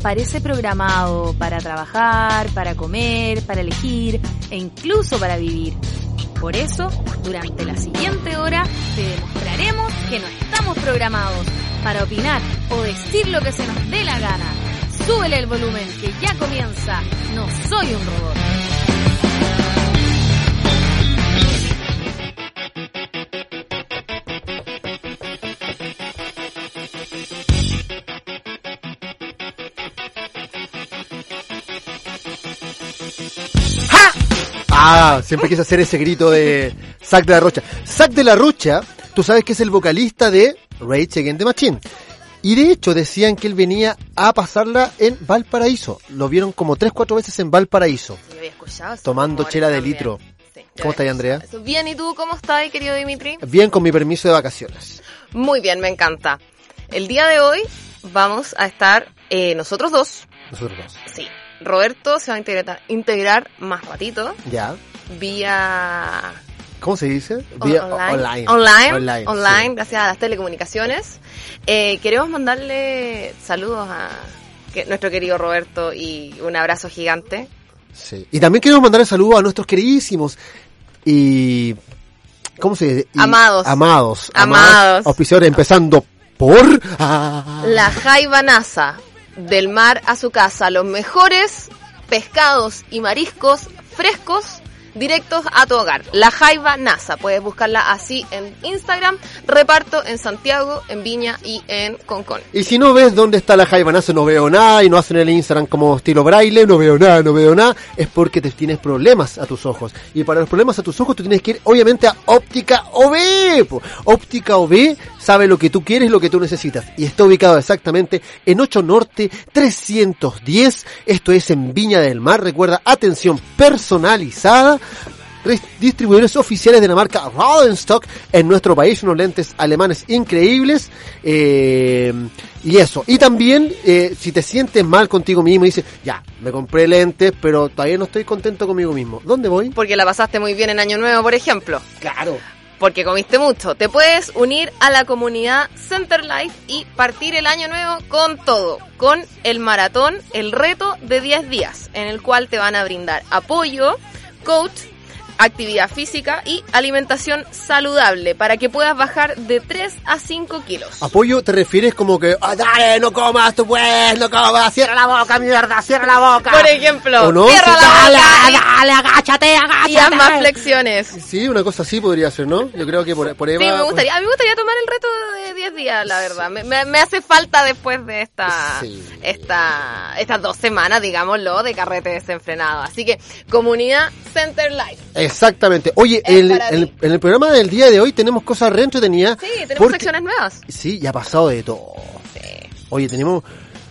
parece programado para trabajar, para comer, para elegir e incluso para vivir. Por eso, durante la siguiente hora, te demostraremos que no estamos programados para opinar o decir lo que se nos dé la gana. Súbele el volumen que ya comienza. No soy un robot. Ah, siempre quise hacer ese grito de Zack de la Rocha. Zack de la Rocha, tú sabes que es el vocalista de Rage Against the Machine. Y de hecho decían que él venía a pasarla en Valparaíso. Lo vieron como tres, cuatro veces en Valparaíso. Yo había escuchado Tomando chela de también. litro. Sí, ¿Cómo estás, Andrea? Bien, ¿y tú cómo estás, querido Dimitri? Bien con mi permiso de vacaciones. Muy bien, me encanta. El día de hoy vamos a estar eh, nosotros dos. Nosotros dos. Sí. Roberto se va a integrar, integrar más ratito Ya. vía ¿Cómo se dice? Vía- online. online. Online. online, sí. gracias a las telecomunicaciones. Eh, queremos mandarle saludos a que- nuestro querido Roberto y un abrazo gigante. Sí. Y también queremos mandar saludos a nuestros queridísimos y... ¿Cómo se dice? Y- Amados. Amados. Amados. Auspiciadores, empezando por... Ah. La Jaiba NASA, del mar a su casa, los mejores pescados y mariscos frescos directos a tu hogar. La Jaiba NASA, puedes buscarla así en Instagram, reparto en Santiago, en Viña y en Concón. Y si no ves dónde está la jaibanazo, no veo nada, y no hacen el Instagram como estilo braille, no veo nada, no veo nada, es porque te tienes problemas a tus ojos. Y para los problemas a tus ojos, tú tienes que ir, obviamente, a Óptica OB. Óptica OB sabe lo que tú quieres, lo que tú necesitas. Y está ubicado exactamente en 8 Norte 310. Esto es en Viña del Mar. Recuerda, atención personalizada distribuidores oficiales de la marca Rodenstock en nuestro país, unos lentes alemanes increíbles. eh, y eso. Y también, eh, si te sientes mal contigo mismo y dices, ya, me compré lentes, pero todavía no estoy contento conmigo mismo. ¿Dónde voy? Porque la pasaste muy bien en Año Nuevo, por ejemplo. Claro. Porque comiste mucho. Te puedes unir a la comunidad Center Life y partir el año nuevo con todo. Con el maratón, el reto de 10 días, en el cual te van a brindar apoyo, goat actividad física y alimentación saludable para que puedas bajar de 3 a 5 kilos. Apoyo te refieres como que, ah, dale, no comas tú pues, no comas, cierra la boca, mierda, cierra la boca. Por ejemplo, ¿O no? cierra la dale, boca dale, agáchate, agáchate. y haz más flexiones. Sí, una cosa así podría ser, ¿no? Yo creo que por, por ahí Sí, va- me gustaría, a mí me gustaría tomar el reto de 10 días, la verdad. Me, me- me hace falta después de esta, Sí. esta, estas dos semanas, digámoslo, de carrete desenfrenado. Así que, comunidad Center Life. Exactamente. Oye, el- en el programa del día de hoy tenemos cosas re entretenidas. Sí, tenemos porque- secciones nuevas. Sí, ya ha pasado de todo. Sí. Oye, tenemos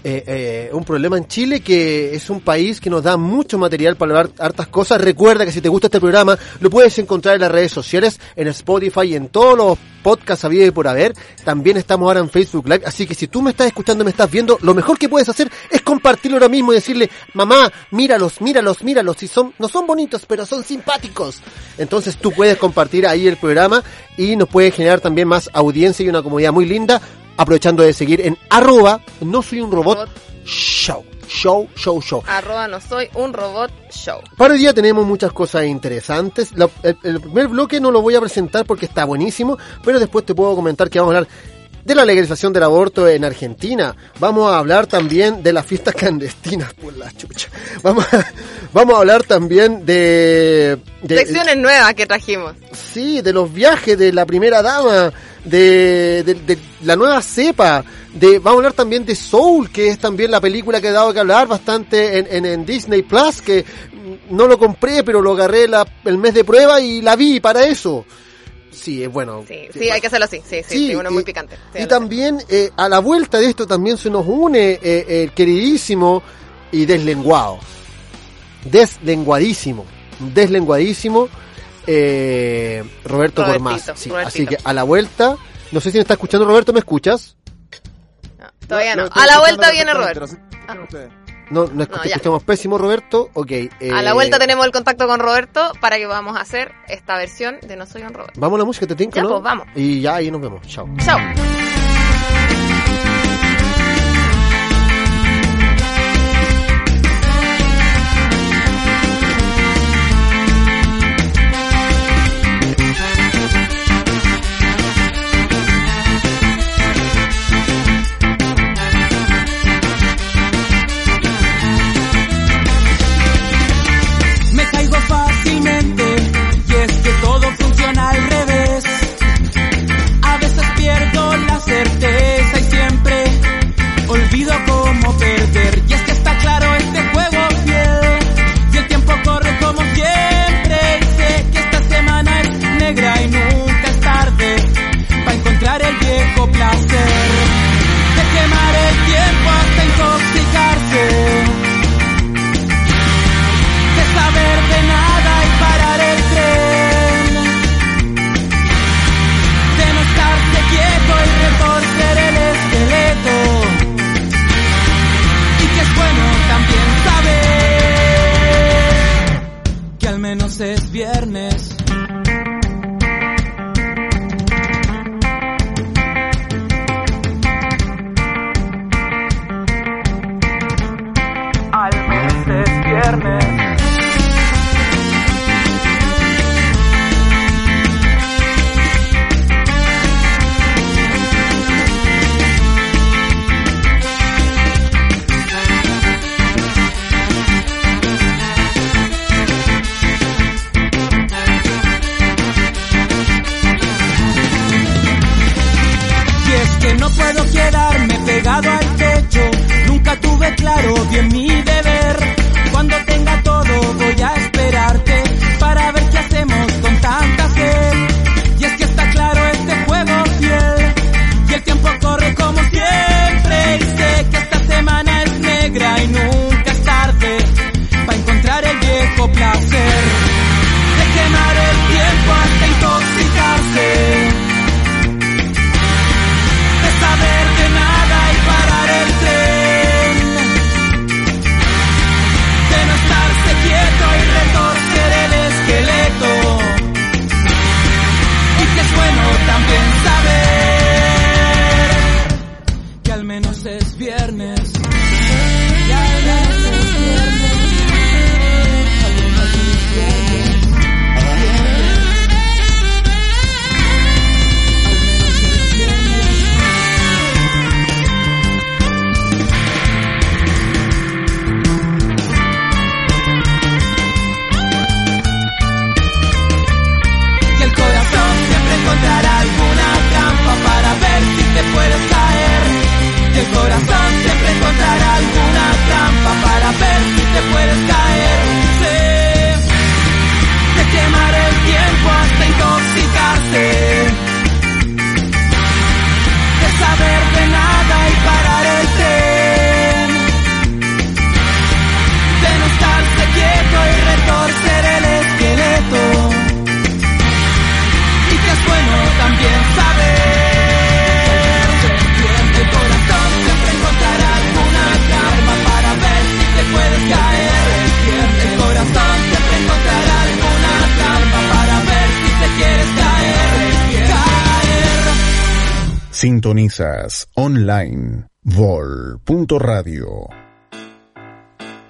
eh, eh, un problema en Chile que es un país que nos da mucho material para hablar hartas cosas. Recuerda que si te gusta este programa, lo puedes encontrar en las redes sociales, en Spotify y en todos los podcasts habidos y por haber. También estamos ahora en Facebook Live. Así que si tú me estás escuchando, me estás viendo, lo mejor que puedes hacer es compartirlo ahora mismo y decirle, mamá, míralos, míralos, míralos. Si son, no son bonitos, pero son simpáticos. Entonces tú puedes compartir ahí el programa y nos puede generar también más audiencia y una comunidad muy linda aprovechando de seguir en arroba no soy un robot Robot. show show show show Arroba no soy un robot show. para hoy día tenemos muchas cosas interesantes La- el, el primer bloque no lo voy a presentar porque está buenísimo pero después te puedo comentar que vamos a hablar de la legalización del aborto en Argentina. Vamos a hablar también de las fiestas clandestinas, por la chucha. Vamos a, vamos a hablar también de, de, Secciones nuevas que trajimos. Sí, de los viajes de la primera dama, de, de- de la nueva cepa, de vamos a hablar también de Soul, que es también la película que ha dado que hablar bastante en, en, en Disney Plus, que mm, no lo compré, pero lo agarré la- el mes de prueba y la vi para eso. Sí, es bueno. Sí, sí, hay que hacerlo así. Sí, sí, sí, uno muy picante. Sí, y también eh, a la vuelta de esto también se nos une eh, el queridísimo y deslenguado. Deslenguadísimo. Deslenguadísimo. eh, Roberto Gormaz. Sí, así que a la vuelta. No sé si me está escuchando Roberto, ¿me escuchas? No, todavía no. A la vuelta viene Roberto. ustedes. No, no, No, escuchamos pésimo, Roberto. Ok. eh, A la vuelta tenemos el contacto con Roberto para que vamos a hacer esta versión de No Soy un Robot. Vamos a la música, te tinca, Ya, ¿no? pues, vamos. Y ya ahí nos vemos. Chao. Chao.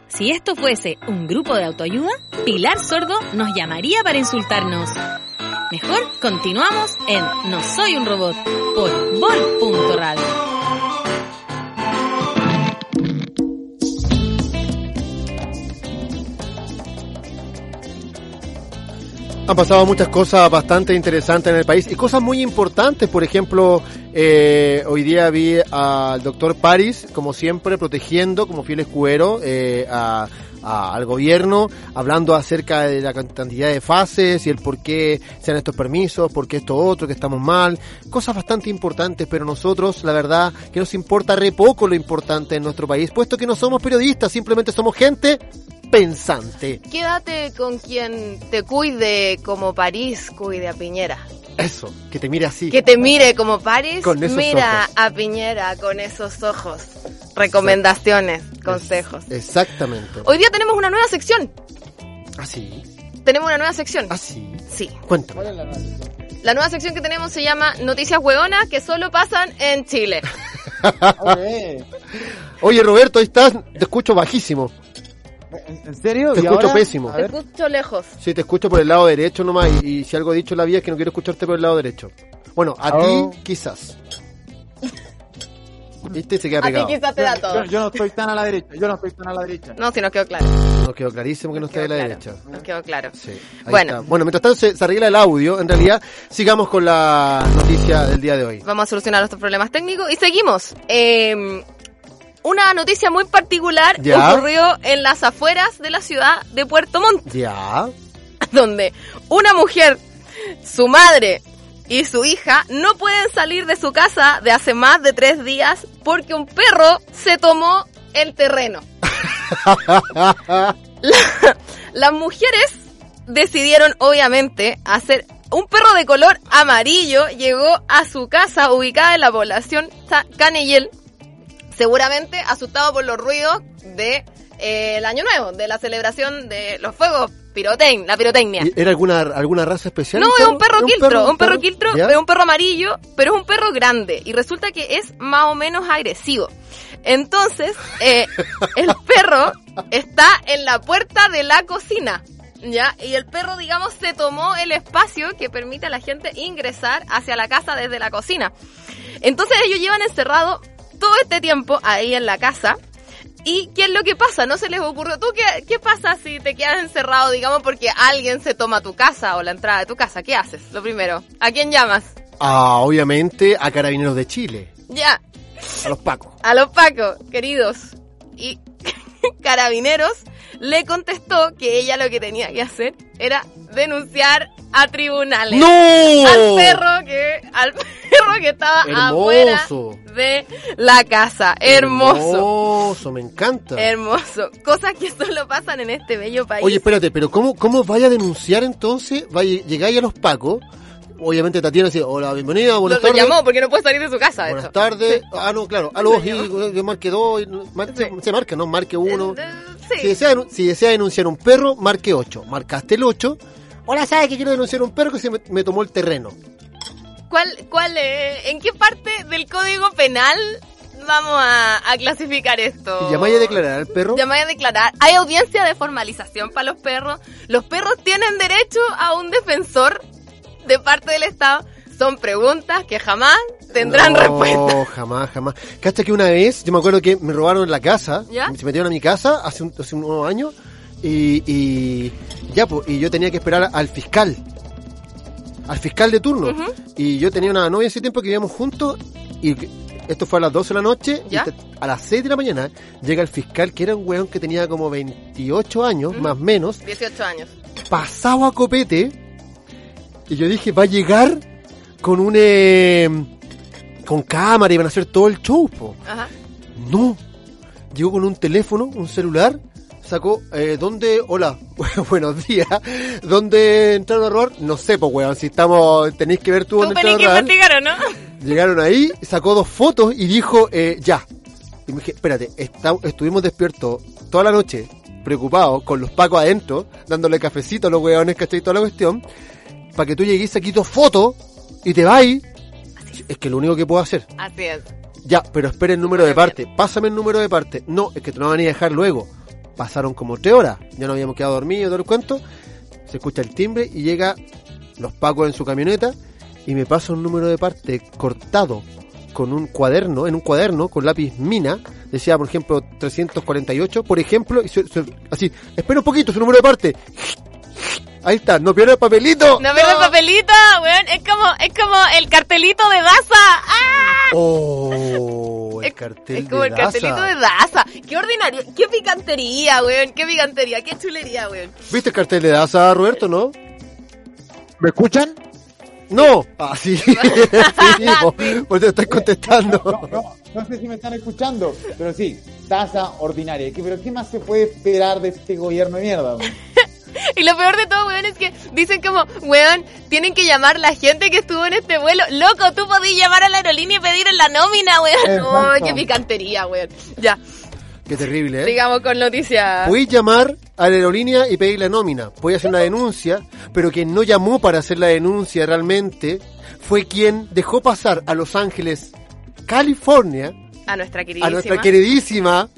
Si esto fuese un grupo de autoayuda, Pilar Sordo nos llamaría para insultarnos. Mejor continuamos en No Soy un Robot por Vol.radio. Han pasado muchas cosas bastante interesantes en el país y cosas muy importantes. Por ejemplo, eh, hoy día vi al doctor Paris, como siempre, protegiendo como fiel escudero eh, a, a- al gobierno, hablando acerca de la cantidad de fases y el por qué se dan estos permisos, por qué esto otro, que estamos mal. Cosas bastante importantes, pero nosotros, la verdad, que nos importa re poco lo importante en nuestro país, puesto que no somos periodistas, simplemente somos gente pensante. Quédate con quien te cuide como París cuide a Piñera. Eso, que te mire así. Que te mire como París, Con esos mira ojos. a Piñera con esos ojos. Recomendaciones, consejos. Exactamente. Hoy día tenemos una nueva sección. Así, Tenemos una nueva sección. así. Sí. Cuéntame. La nueva sección que tenemos se llama Noticias Hueonas que solo pasan en Chile. Oye, Roberto, ahí estás. Te escucho bajísimo. ¿En serio? Te ¿Y escucho ahora? pésimo. A Te escucho lejos. Sí, te escucho por el lado derecho nomás. Y, y si algo he dicho en la vida es que no quiero escucharte por el lado derecho. Bueno, a Oh. ti quizás. ¿Viste? Se queda A ti pegado. quizás te da Yo, todo. yo no estoy tan a la derecha, yo no estoy tan a la derecha. No, si nos quedó claro. Nos quedó clarísimo que no está de la derecha. Nos quedó claro. Sí, Bueno. está. Bueno, mientras tanto se, se arregla el audio, en realidad, sigamos con la noticia del día de hoy. Vamos a solucionar nuestros problemas técnicos y seguimos. Eh, una noticia muy particular Ya. ocurrió en las afueras de la ciudad de Puerto Montt, Ya. donde una mujer, su madre y su hija no pueden salir de su casa de hace más de tres días porque un perro se tomó el terreno. La- las mujeres decidieron obviamente hacer un perro de color amarillo llegó a su casa ubicada en la población Caneyel, seguramente asustado por los ruidos de eh, el año nuevo, de la celebración de los fuegos pirotecnia, la pirotecnia. ¿Y ¿Era alguna, alguna raza especial? No, es un perro ¿Es quiltro, un perro quiltro, ¿Ya? es un perro amarillo, pero es un perro grande y resulta que es más o menos agresivo. Entonces, eh, el perro está en la puerta de la cocina, ¿ya? Y el perro, digamos, se tomó el espacio que permite a la gente ingresar hacia la casa desde la cocina. Entonces ellos llevan encerrado todo este tiempo ahí en la casa. ¿Y qué es lo que pasa? ¿No se les ocurrió? ¿Tú qué, qué pasa si te quedas encerrado, digamos, porque alguien se toma tu casa o la entrada de tu casa? ¿Qué haces? Lo primero, ¿a quién llamas? Ah, obviamente a Carabineros de Chile, Ya, a los Pacos. a los Pacos, queridos. Y Carabineros le contestó que ella lo que tenía que hacer era denunciar a tribunales. ¡No! Al perro que, al perro que estaba afuera Hermoso. de la casa. Hermoso. Hermoso, me encanta. Hermoso. Cosas que solo pasan en este bello país. Oye, espérate, pero ¿cómo, cómo vaya a denunciar entonces? Vaya, llegáis a los Pacos, obviamente Tatiana dice, hola, bienvenida, lo, buenas lo tardes. llamó porque no puede salir de su casa. Buenas tardes. Ah, no, claro. A los Lo llamó. y marque dos. y no- mar- Sí. Se marca, ¿no? Marque uno. Eh, Si Sí. desea, si desea denunciar un perro, marque 8. Marcaste el 8. Hola, ¿sabes que quiero denunciar un perro que se me, me tomó el terreno? ¿Cuál, cuál, eh, ¿En qué parte del Código Penal vamos a, a clasificar esto? Llamáis a declarar al perro. Llamáis a declarar. Hay audiencia de formalización para los perros. Los perros tienen derecho a un defensor de parte del Estado. Son preguntas que jamás tendrán no, respuesta. jamás, jamás. Cacha que una vez, yo me acuerdo que me robaron la casa. ¿Ya? Se metieron a mi casa hace, un- hace unos años. Y, y ya, pues, y yo tenía que esperar al fiscal. Al fiscal de turno. Y yo tenía una novia ese tiempo que vivíamos juntos. Y esto fue a las 12 de la noche. ¿Ya? Y a las 6 de la mañana llega el fiscal, que era un weón que tenía como 28 años, Ujú. más o menos. 18 años. pasado a copete y yo dije va a llegar con un eh, con cámara y van a hacer todo el show po. Ajá. no llegó con un teléfono un celular sacó eh, dónde hola buenos días dónde entraron a robar no sé pues weón si estamos tenéis que ver tú Tú dónde entraron que a robar investigar, ¿o no? Llegaron ahí, sacó dos fotos y dijo, eh, ya. Y me dije, espérate, está- estuvimos despiertos toda la noche, preocupados, con los pacos adentro, dándole cafecito a los hueones, ¿cachai? Toda la cuestión, para que tú llegues aquí dos fotos y te vais. Es que lo único que puedo hacer. Así es. Ya, pero espera el número de parte. Pásame el número de parte. No, es que te lo van a dejar luego. Pasaron como tres horas. Ya no habíamos quedado dormidos, todo el cuento. Se escucha el timbre y llega los pacos en su camioneta y me pasa un número de parte cortado con un cuaderno, en un cuaderno con lápiz mina. Decía, por ejemplo, 348, por ejemplo, y su- así, espera un poquito, su número de parte. Ahí está, no pierda el papelito. No pierdas papelito, weón. Es como, es como el cartelito de Daza. ¡Ah! Oh, el Es- cartel es como de el cartelito de Daza. Qué ordinario. Qué picantería, weón. Qué picantería. Qué chulería, weón. ¿Viste el cartel de Daza, Roberto, no? ¿Me escuchan? No. Ah, sí. sí, po- por eso estoy contestando. No, no, no sé si me están escuchando, pero sí, tasa ordinaria. ¿Qué- ¿Pero qué más se puede esperar de este gobierno de mierda? Y lo peor de todo, weón, es que dicen como, weón, tienen que llamar la gente que estuvo en este vuelo. Loco, tú podías llamar a la aerolínea y pedir en la nómina, weón. Ay, qué picantería, weón. Ya, Qué terrible, ¿eh? sigamos con noticias. Puedes llamar a la aerolínea y pedir la nómina. Puedes hacer una denuncia, pero quien no llamó para hacer la denuncia realmente fue quien dejó pasar a Los Ángeles, California, A nuestra queridísima. a nuestra queridísima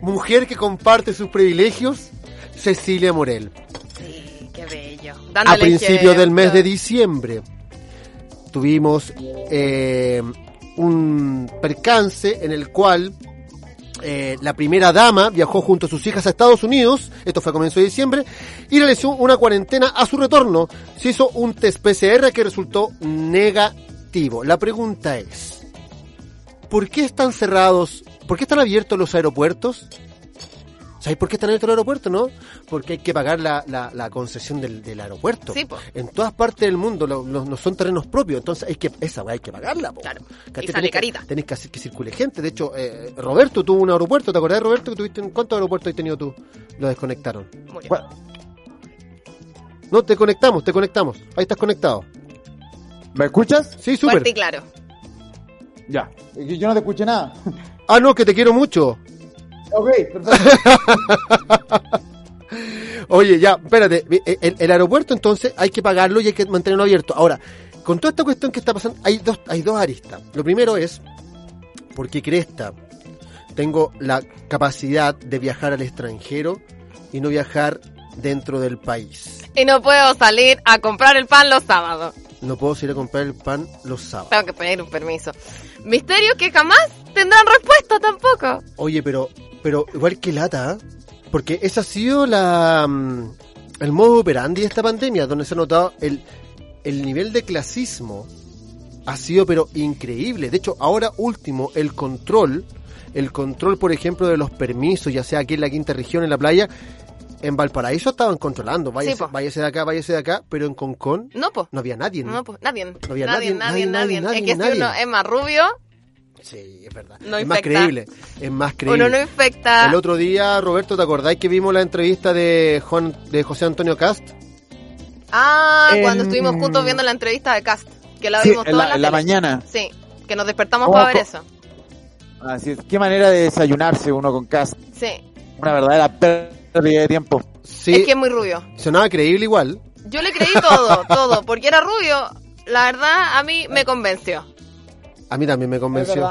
mujer que comparte sus privilegios, Cecilia Morel. Sí, qué bello. a principios del mes de diciembre tuvimos eh, un percance en el cual eh, la primera dama viajó junto a sus hijas a Estados Unidos, esto fue a comienzo de diciembre, y realizó una cuarentena a su retorno. Se hizo un test PCR que resultó negativo. La pregunta es, ¿por qué están cerrados, por qué están abiertos los aeropuertos? ¿Sabéis por qué están abiertos los aeropuertos, no? Porque hay que pagar la, la, la concesión del, del aeropuerto. Sí, po. En todas partes del mundo lo- lo- no son terrenos propios, entonces hay que esa weá hay que pagarla. po. Claro. Y sale Tenés que- carita. Tenés que hacer que circule gente. De hecho, eh, Roberto tuvo un aeropuerto. ¿Te acordás, Roberto, que tuviste? ¿Cuántos aeropuertos has tenido tú? Lo desconectaron. Murió. Bueno, No, te conectamos, te conectamos. Ahí estás conectado. ¿Me escuchas? Sí, súper. Fuerte y claro. Ya. Y Yo no te escuché nada. Ah, no, que te quiero mucho. Ok, perfecto. Oye, ya, espérate. El, el aeropuerto entonces hay que pagarlo y hay que mantenerlo abierto. Ahora, con toda esta cuestión que está pasando, hay dos, hay dos aristas. Lo primero es, porque Cresta tengo la capacidad de viajar al extranjero y no viajar dentro del país. Y no puedo salir a comprar el pan los sábados. No puedo ir a comprar el pan los sábados. Tengo que pedir un permiso. Misterios que jamás tendrán respuesta tampoco. Oye, pero, pero igual que lata, ¿ah? porque esa ha sido la mm, el modo operandi de esta pandemia, donde se ha notado el, el nivel de clasismo ha sido pero increíble. De hecho, ahora último, el control, el control, por ejemplo, de los permisos, ya sea aquí en la quinta región, en la playa, en Valparaíso estaban controlando, váyase, Sí, váyase de acá, váyase de acá, pero en Concón No, po. no había nadie. No, pues nadie. había nadie, nadie, nadie, nadie, nadie. nadie, Es que nadie. si uno es más rubio, Sí, es verdad. No es más creíble, es más creíble. uno no infecta. El otro día, Roberto, ¿te acordáis que vimos la entrevista de Juan, de José Antonio Cast? Ah, En- cuando estuvimos juntos viendo la entrevista de Cast. Que la Sí, vimos en toda la, en la tele. mañana. Sí, que nos despertamos ¿Cómo- para ver eso. Así es. Qué manera de desayunarse uno con cast. Sí, Una verdadera pérdida de tiempo. Sí, es que es muy rubio. sonaba creíble igual. Yo le creí todo, todo, porque era rubio. La verdad, a mí me convenció. A mí también me convenció.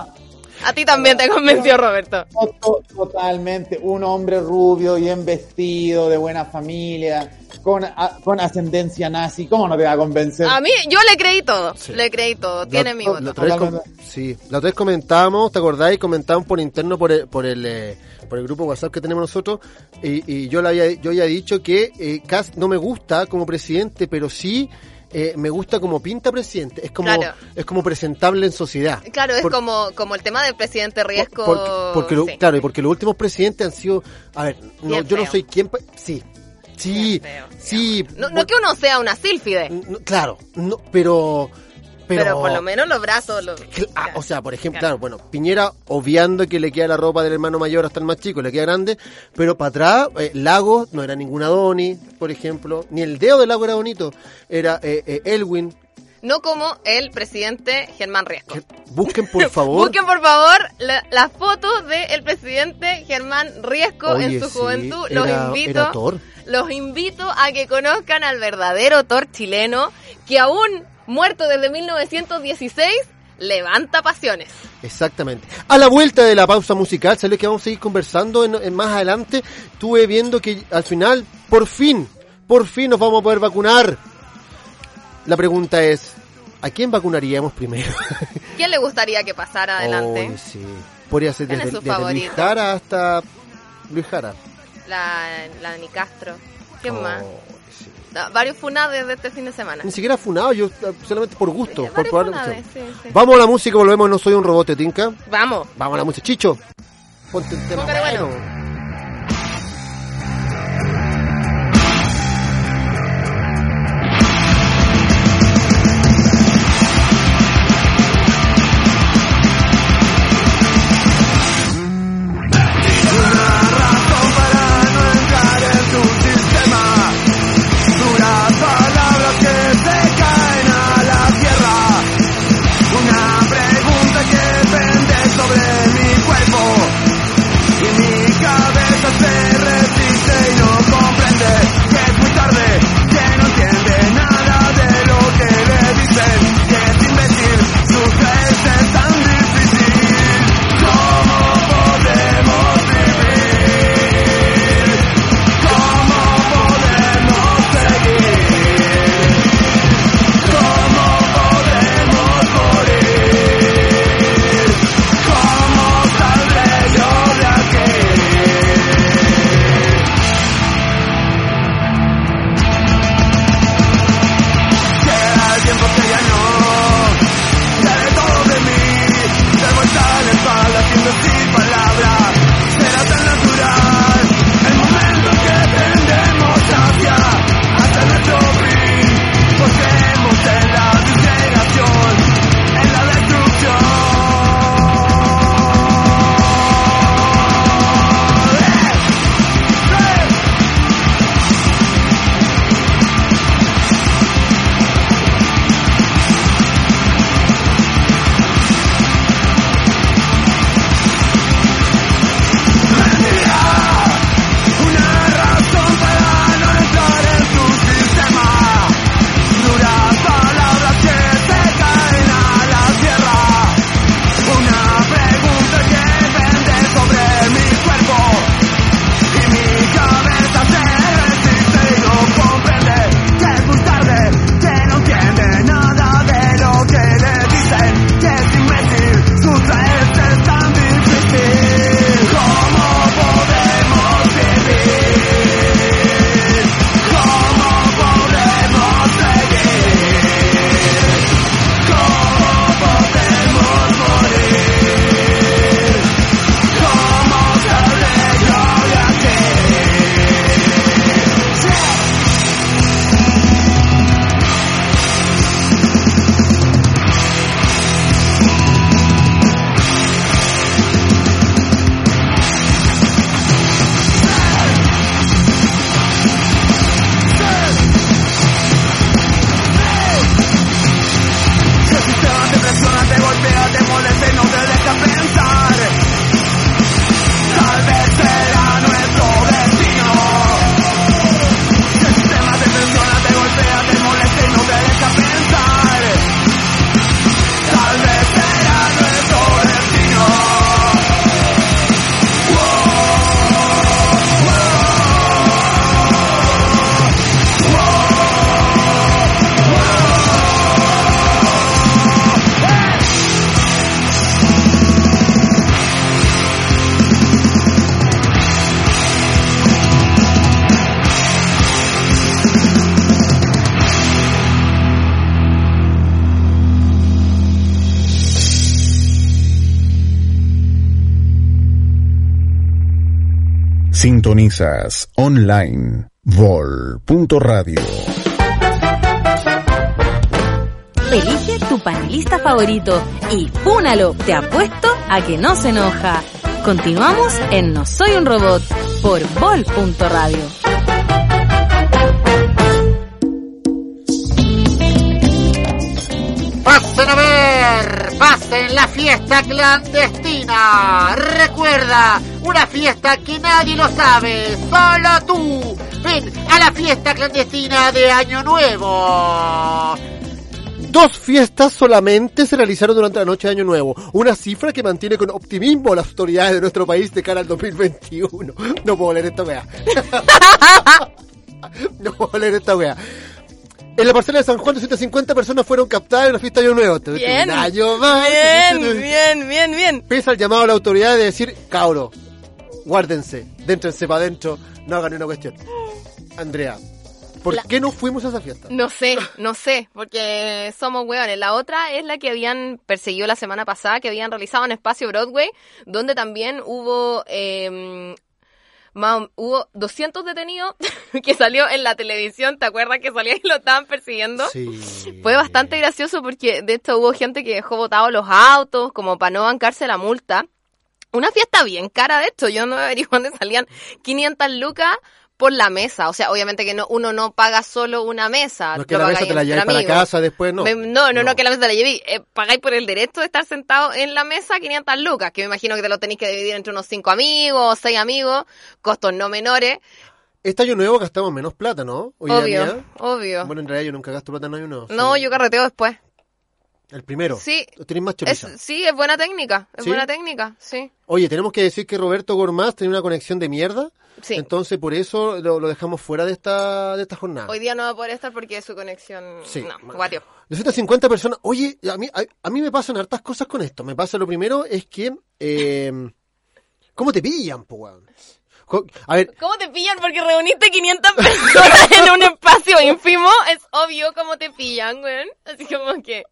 A ti también te convenció, Roberto. To- Totalmente, un hombre rubio, bien vestido, de buena familia, con, a- con ascendencia nazi, ¿cómo no te va a convencer? A mí, yo le creí todo. Sí. Le creí todo. Tiene La- mi La voto. otra vez sí, la otra vez comentábamos, ¿te acordáis? Comentábamos por interno por el, por el, eh, por el grupo WhatsApp que tenemos nosotros y, y yo le había, yo había dicho que eh, Cast no me gusta como presidente, pero sí eh, me gusta como pinta presidente. Es como, Claro. es como presentable en sociedad. Claro, es como, como el tema del presidente Riesco. Porque, porque lo- sí. claro, y porque los últimos presidentes han sido, a ver, no, yo no soy quien, sí, sí, feo. sí, No, no que uno sea una sílfide, no, claro, no, pero, pero, pero, por lo menos los brazos. Los... Ah, o sea, por ejemplo, Claro. bueno, Piñera obviando que le queda la ropa del hermano mayor hasta el más chico, le queda grande, pero para atrás, eh, Lagos no era ninguna Doni, por ejemplo, ni el dedo de Lago era bonito, era eh, eh, Elwin. No como el presidente Germán Riesco. Que- busquen por favor. Busquen por favor la, la foto del presidente Germán Riesco Oye, en su sí, juventud. Los era- invito, era los invito a que conozcan al verdadero Thor chileno que aún muerto desde 1916 levanta pasiones. Exactamente. A la vuelta de la pausa musical, ¿sabes que vamos a seguir conversando en, en más adelante? Estuve viendo que al final, por fin, por fin nos vamos a poder vacunar. La pregunta es, ¿a quién vacunaríamos primero? ¿Quién le gustaría que pasara adelante? Oye, sí. Podría ser ¿Quién es desde, desde Luis? Jara hasta Luis Jara. La, la Nicastro. ¿Quién Oh, más? No, varios funades de este fin de semana. Ni siquiera funado, yo eh, solamente por gusto. Sí, por probar- funades, sí, sí. Vamos a la música, volvemos, no soy un robot, ¿te tinca? Vamos. Vamos a la música. Chicho, ponte el tema. Bueno. Online vol.radio. Elige tu panelista favorito y púnalo, te apuesto a que no se enoja. Continuamos en No Soy un Robot por vol.radio. Pasen a ver, pasen la fiesta clandestina. Recuerda, una fiesta que nadie lo sabe, solo tú. Ven a la fiesta clandestina de Año Nuevo. Dos fiestas solamente se realizaron durante la noche de Año Nuevo, una cifra que mantiene con optimismo las autoridades de nuestro país de cara al 2021. No puedo leer esta wea. no puedo leer esta wea. En la parcela de San Juan, 250 personas fueron captadas en la fiesta de Año Nuevo. Bien. Un año más. Bien, bien, bien, bien. Pesa el llamado a la autoridad de decir, cabro, guárdense, déntrense para adentro, no hagan una cuestión. Andrea, ¿por La- qué no fuimos a esa fiesta? No sé, no sé, porque somos hueones. La otra es la que habían perseguido la semana pasada, que habían realizado en Espacio Broadway, donde también hubo, eh, más- hubo 200 detenidos que salió en la televisión. ¿Te acuerdas que salía y lo estaban persiguiendo? Sí. Fue bastante gracioso porque de hecho hubo gente que dejó botados los autos como para no bancarse la multa. Una fiesta bien cara de hecho, yo no averigué dónde salían 500 lucas por la mesa. O sea, obviamente que no uno no paga solo una mesa. No es que la mesa te la lleves para casa después, no. Me- no, no, no, que la mesa te la llevé. Eh, pagáis por el derecho de estar sentado en la mesa 500 lucas, que me imagino que te lo tenéis que dividir entre unos 5 amigos o 6 amigos, costos no menores. Este año nuevo gastamos menos plata, ¿no? Hoy obvio, día. obvio. Bueno, en realidad yo nunca gasto plata en año nuevo. no, Sí. yo carreteo después. El primero. Sí. Tenéis más Es, choriza. sí, es buena técnica, es ¿Sí? buena técnica, sí. Oye, tenemos que decir que Roberto Gormaz tenía una conexión de mierda. Sí. Entonces, por eso lo, lo dejamos fuera de esta, de esta jornada. Hoy día no va a poder estar porque su conexión... Sí. No, guatio. 250 personas. Oye, a mí, a, a mí me pasan hartas cosas con esto. Me pasa lo primero es que. Eh, ¿Cómo te pillan, po, A ver, ¿Cómo te pillan? Porque reuniste 500 personas en un espacio ínfimo. Es obvio cómo te pillan, weón. Así como que...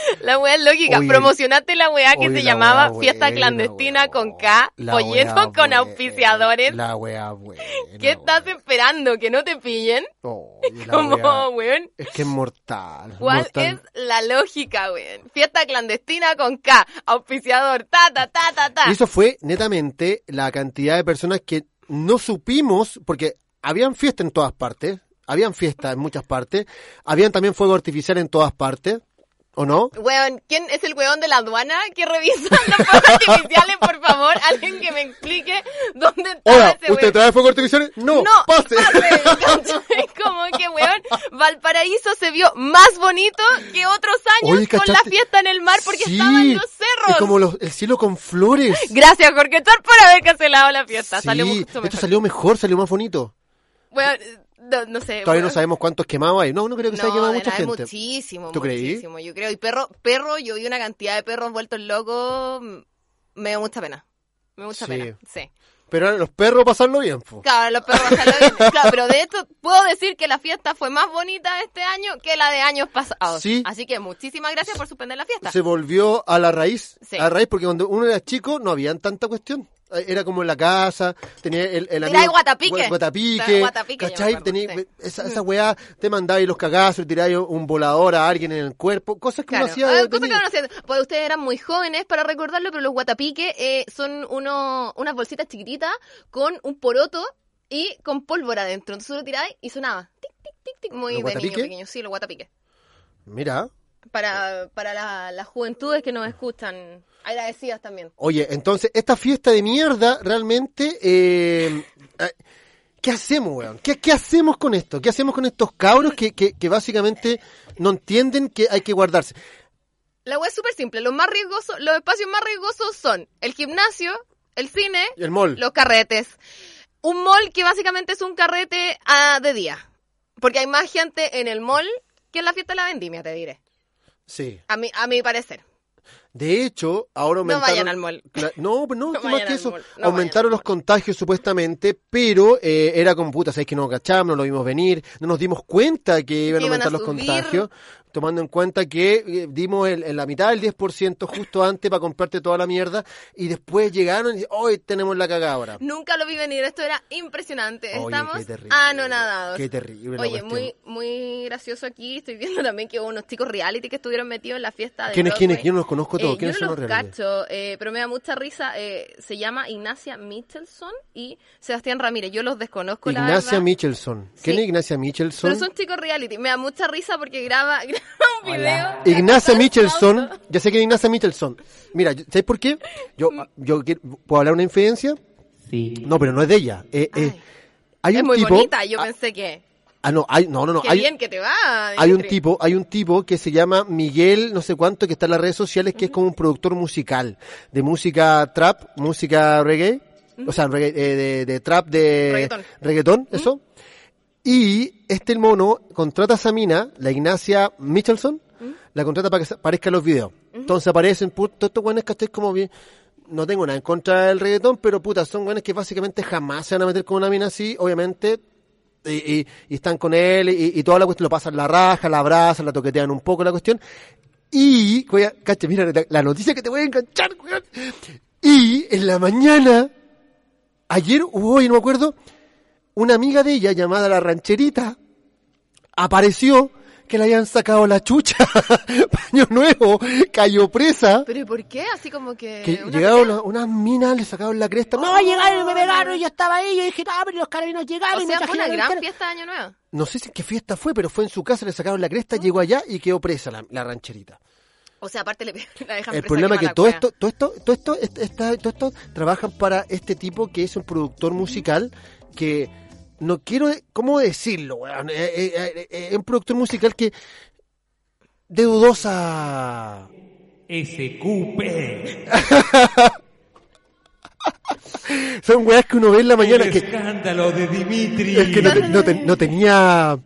La weá es lógica. Oye, Promocionaste la weá que oye, se la llamaba Fiesta Clandestina con K, folleto con auspiciadores. La weá buena. ¿Qué estás esperando? ¿Que no te pillen? Oye, Como, weón. Es que es mortal. ¿Cuál mortal. es la lógica, weón? Fiesta clandestina con K, auspiciador, ta, ta, ta, ta, ta. Y eso fue netamente la cantidad de personas que no supimos, porque habían fiesta en todas partes, habían fiesta en muchas partes, habían también fuego artificial en todas partes, ¿o no? Weón, ¿quién es el weón de la aduana que revisa los fuegos artificiales, por favor? Alguien que me explique dónde está Hola, ese ¿usted weón. trae fuego artificial? No, No, pase. ¿cachai? Como que, weón, Valparaíso se vio más bonito que otros años Oye, con la fiesta en el mar porque Sí, estaba en los cerros. Es como los- el cielo con flores. Gracias, Jorge Tor, por haber cancelado la fiesta. Sí, salió mucho esto mejor. salió mejor, salió más bonito. Weón, no, no sé. Todavía no sabemos cuántos quemados hay. No, no creo que se haya quemado mucha nada, gente. muchísimo, ¿Tú creí? muchísimo, yo creo. Y perro, perro, yo vi una cantidad de perros vueltos locos, me dio mucha pena. Me dio mucha Sí. pena, sí. Pero los perros pasarlo bien, po. Claro, los perros bajarlo bien. Claro, pero de esto puedo decir que la fiesta fue más bonita este año que la de años pasados. Sí. Así que muchísimas gracias por suspender la fiesta. se volvió a la raíz. Sí. A la raíz, porque cuando uno era chico no habían tanta cuestión. Eh, Era como en la casa, tenía el, el Era amigo... el guatapique. gua- Guatapique, guatapique, ¿cachai? acuerdo, Tenía- sí. esa, esa weá, te mandabais los cagazos, tiráis un volador a alguien en el cuerpo, cosas que Claro, uno hacía ah, de- de cosa que hacía. Pues ustedes eran muy jóvenes para recordarlo, pero los guatapiques eh, son uno, unas bolsitas chiquititas con un poroto y con pólvora dentro. Entonces lo tiráis y sonaba. Tic, tic, tic, tic. Muy ¿Los de niño pequeño. Sí, los guatapiques. Mira. Para, para la- las juventudes que nos escuchan. Agradecidas también. Oye, entonces, esta fiesta de mierda, realmente, eh, eh, ¿qué hacemos, weón? ¿Qué, qué hacemos con esto? ¿Qué hacemos con estos cabros que, que, que básicamente no entienden que hay que guardarse? La web es súper simple. Los más riesgosos, los espacios más riesgosos son el gimnasio, el cine, El mall. los carretes. Un mall que básicamente es un carrete ah, de día. Porque hay más gente en el mall que en la fiesta de la vendimia, te diré. Sí. A mi, a mi parecer. De hecho, ahora No aumentaron... vayan al mall. No, no, No más que eso. no aumentaron los contagios supuestamente, pero eh, era como puta, sabes que no cachamos, no lo vimos venir, no nos dimos cuenta que iban a aumentar a los contagios. Tomando en cuenta que eh, dimos el- en la mitad del 10% justo antes para comprarte toda la mierda y después llegaron y hoy tenemos la cagada ahora. Nunca lo vi venir, esto era impresionante. Oye, Estamos terrible. anonadados. Qué terrible la Oye, muy, muy gracioso aquí. Estoy viendo también que hubo unos chicos reality que estuvieron metidos en la fiesta de ¿Quiénes, quiénes? Yo no los conozco todos. Eh, ¿Quiénes yo son no los los reality? cacho, eh, pero me da mucha risa. eh, se llama Ignacia Michelson y Sebastián Ramírez. Yo los desconozco, la Ignacia verdad. Michelson. ¿Quién Sí. es Ignacia Michelson? Pero son chicos reality. Me da mucha risa porque graba un video. Ignacia Michelson, ya sé que es Ignacia Michelson. Mira, ¿sabes por qué? Yo, yo quiero- ¿puedo hablar una infidencia? Sí. No, pero no es de ella. Eh, eh, Ay, hay es un muy tipo. bonita. Yo ah, pensé que. ah, no, hay, no, no, no. Qué Hay, bien que te va. hay un tipo, hay un tipo que se llama Miguel, no sé cuánto, que está en las redes sociales, que es como un productor musical de música trap, música reggae, o sea, reggae, eh, de, de trap de Reggaetón. reggaetón, eso. Y este el mono contrata a esa mina, la Ignacia Michelson, la contrata para que aparezca en los videos. Entonces aparecen, puto, todos estos guanes, ¿cachai? Como bien, no tengo nada en contra del reggaetón, pero puta, son guanes que básicamente jamás se van a meter con una mina así, obviamente, y, y- y están con él, y, y toda la cuestión lo pasan la raja, la abrazan, la toquetean un poco la cuestión. Y, cacha, mira la, la noticia que te voy a enganchar, weón. Y en la mañana, ayer o hoy, no me acuerdo, una amiga de ella llamada la rancherita apareció que le habían sacado la chucha, paño nuevo, cayó presa. Pero ¿y por qué? Así como que. Que una llegaron una- unas minas, le sacaron la cresta. No, llegaron, me pegaron, yo estaba ahí, yo dije, no, pero los carabineros llegaron O y me sea, fue una gran fiesta de Año Nuevo. No sé si qué fiesta fue, pero fue en su casa, le sacaron la cresta, llegó allá y quedó presa la, la rancherita. O sea, aparte le la dejan El problema es que todo esto, todo esto, todo esto, est- esta- todo esto trabajan para este tipo que es un productor musical que no quiero, ¿cómo decirlo? weón? Eh, eh, eh, eh, es un productor musical que de dudosa SQP. son weas que uno ve en la mañana el que escándalo de Dimitri. es que no, te- no te- no tenía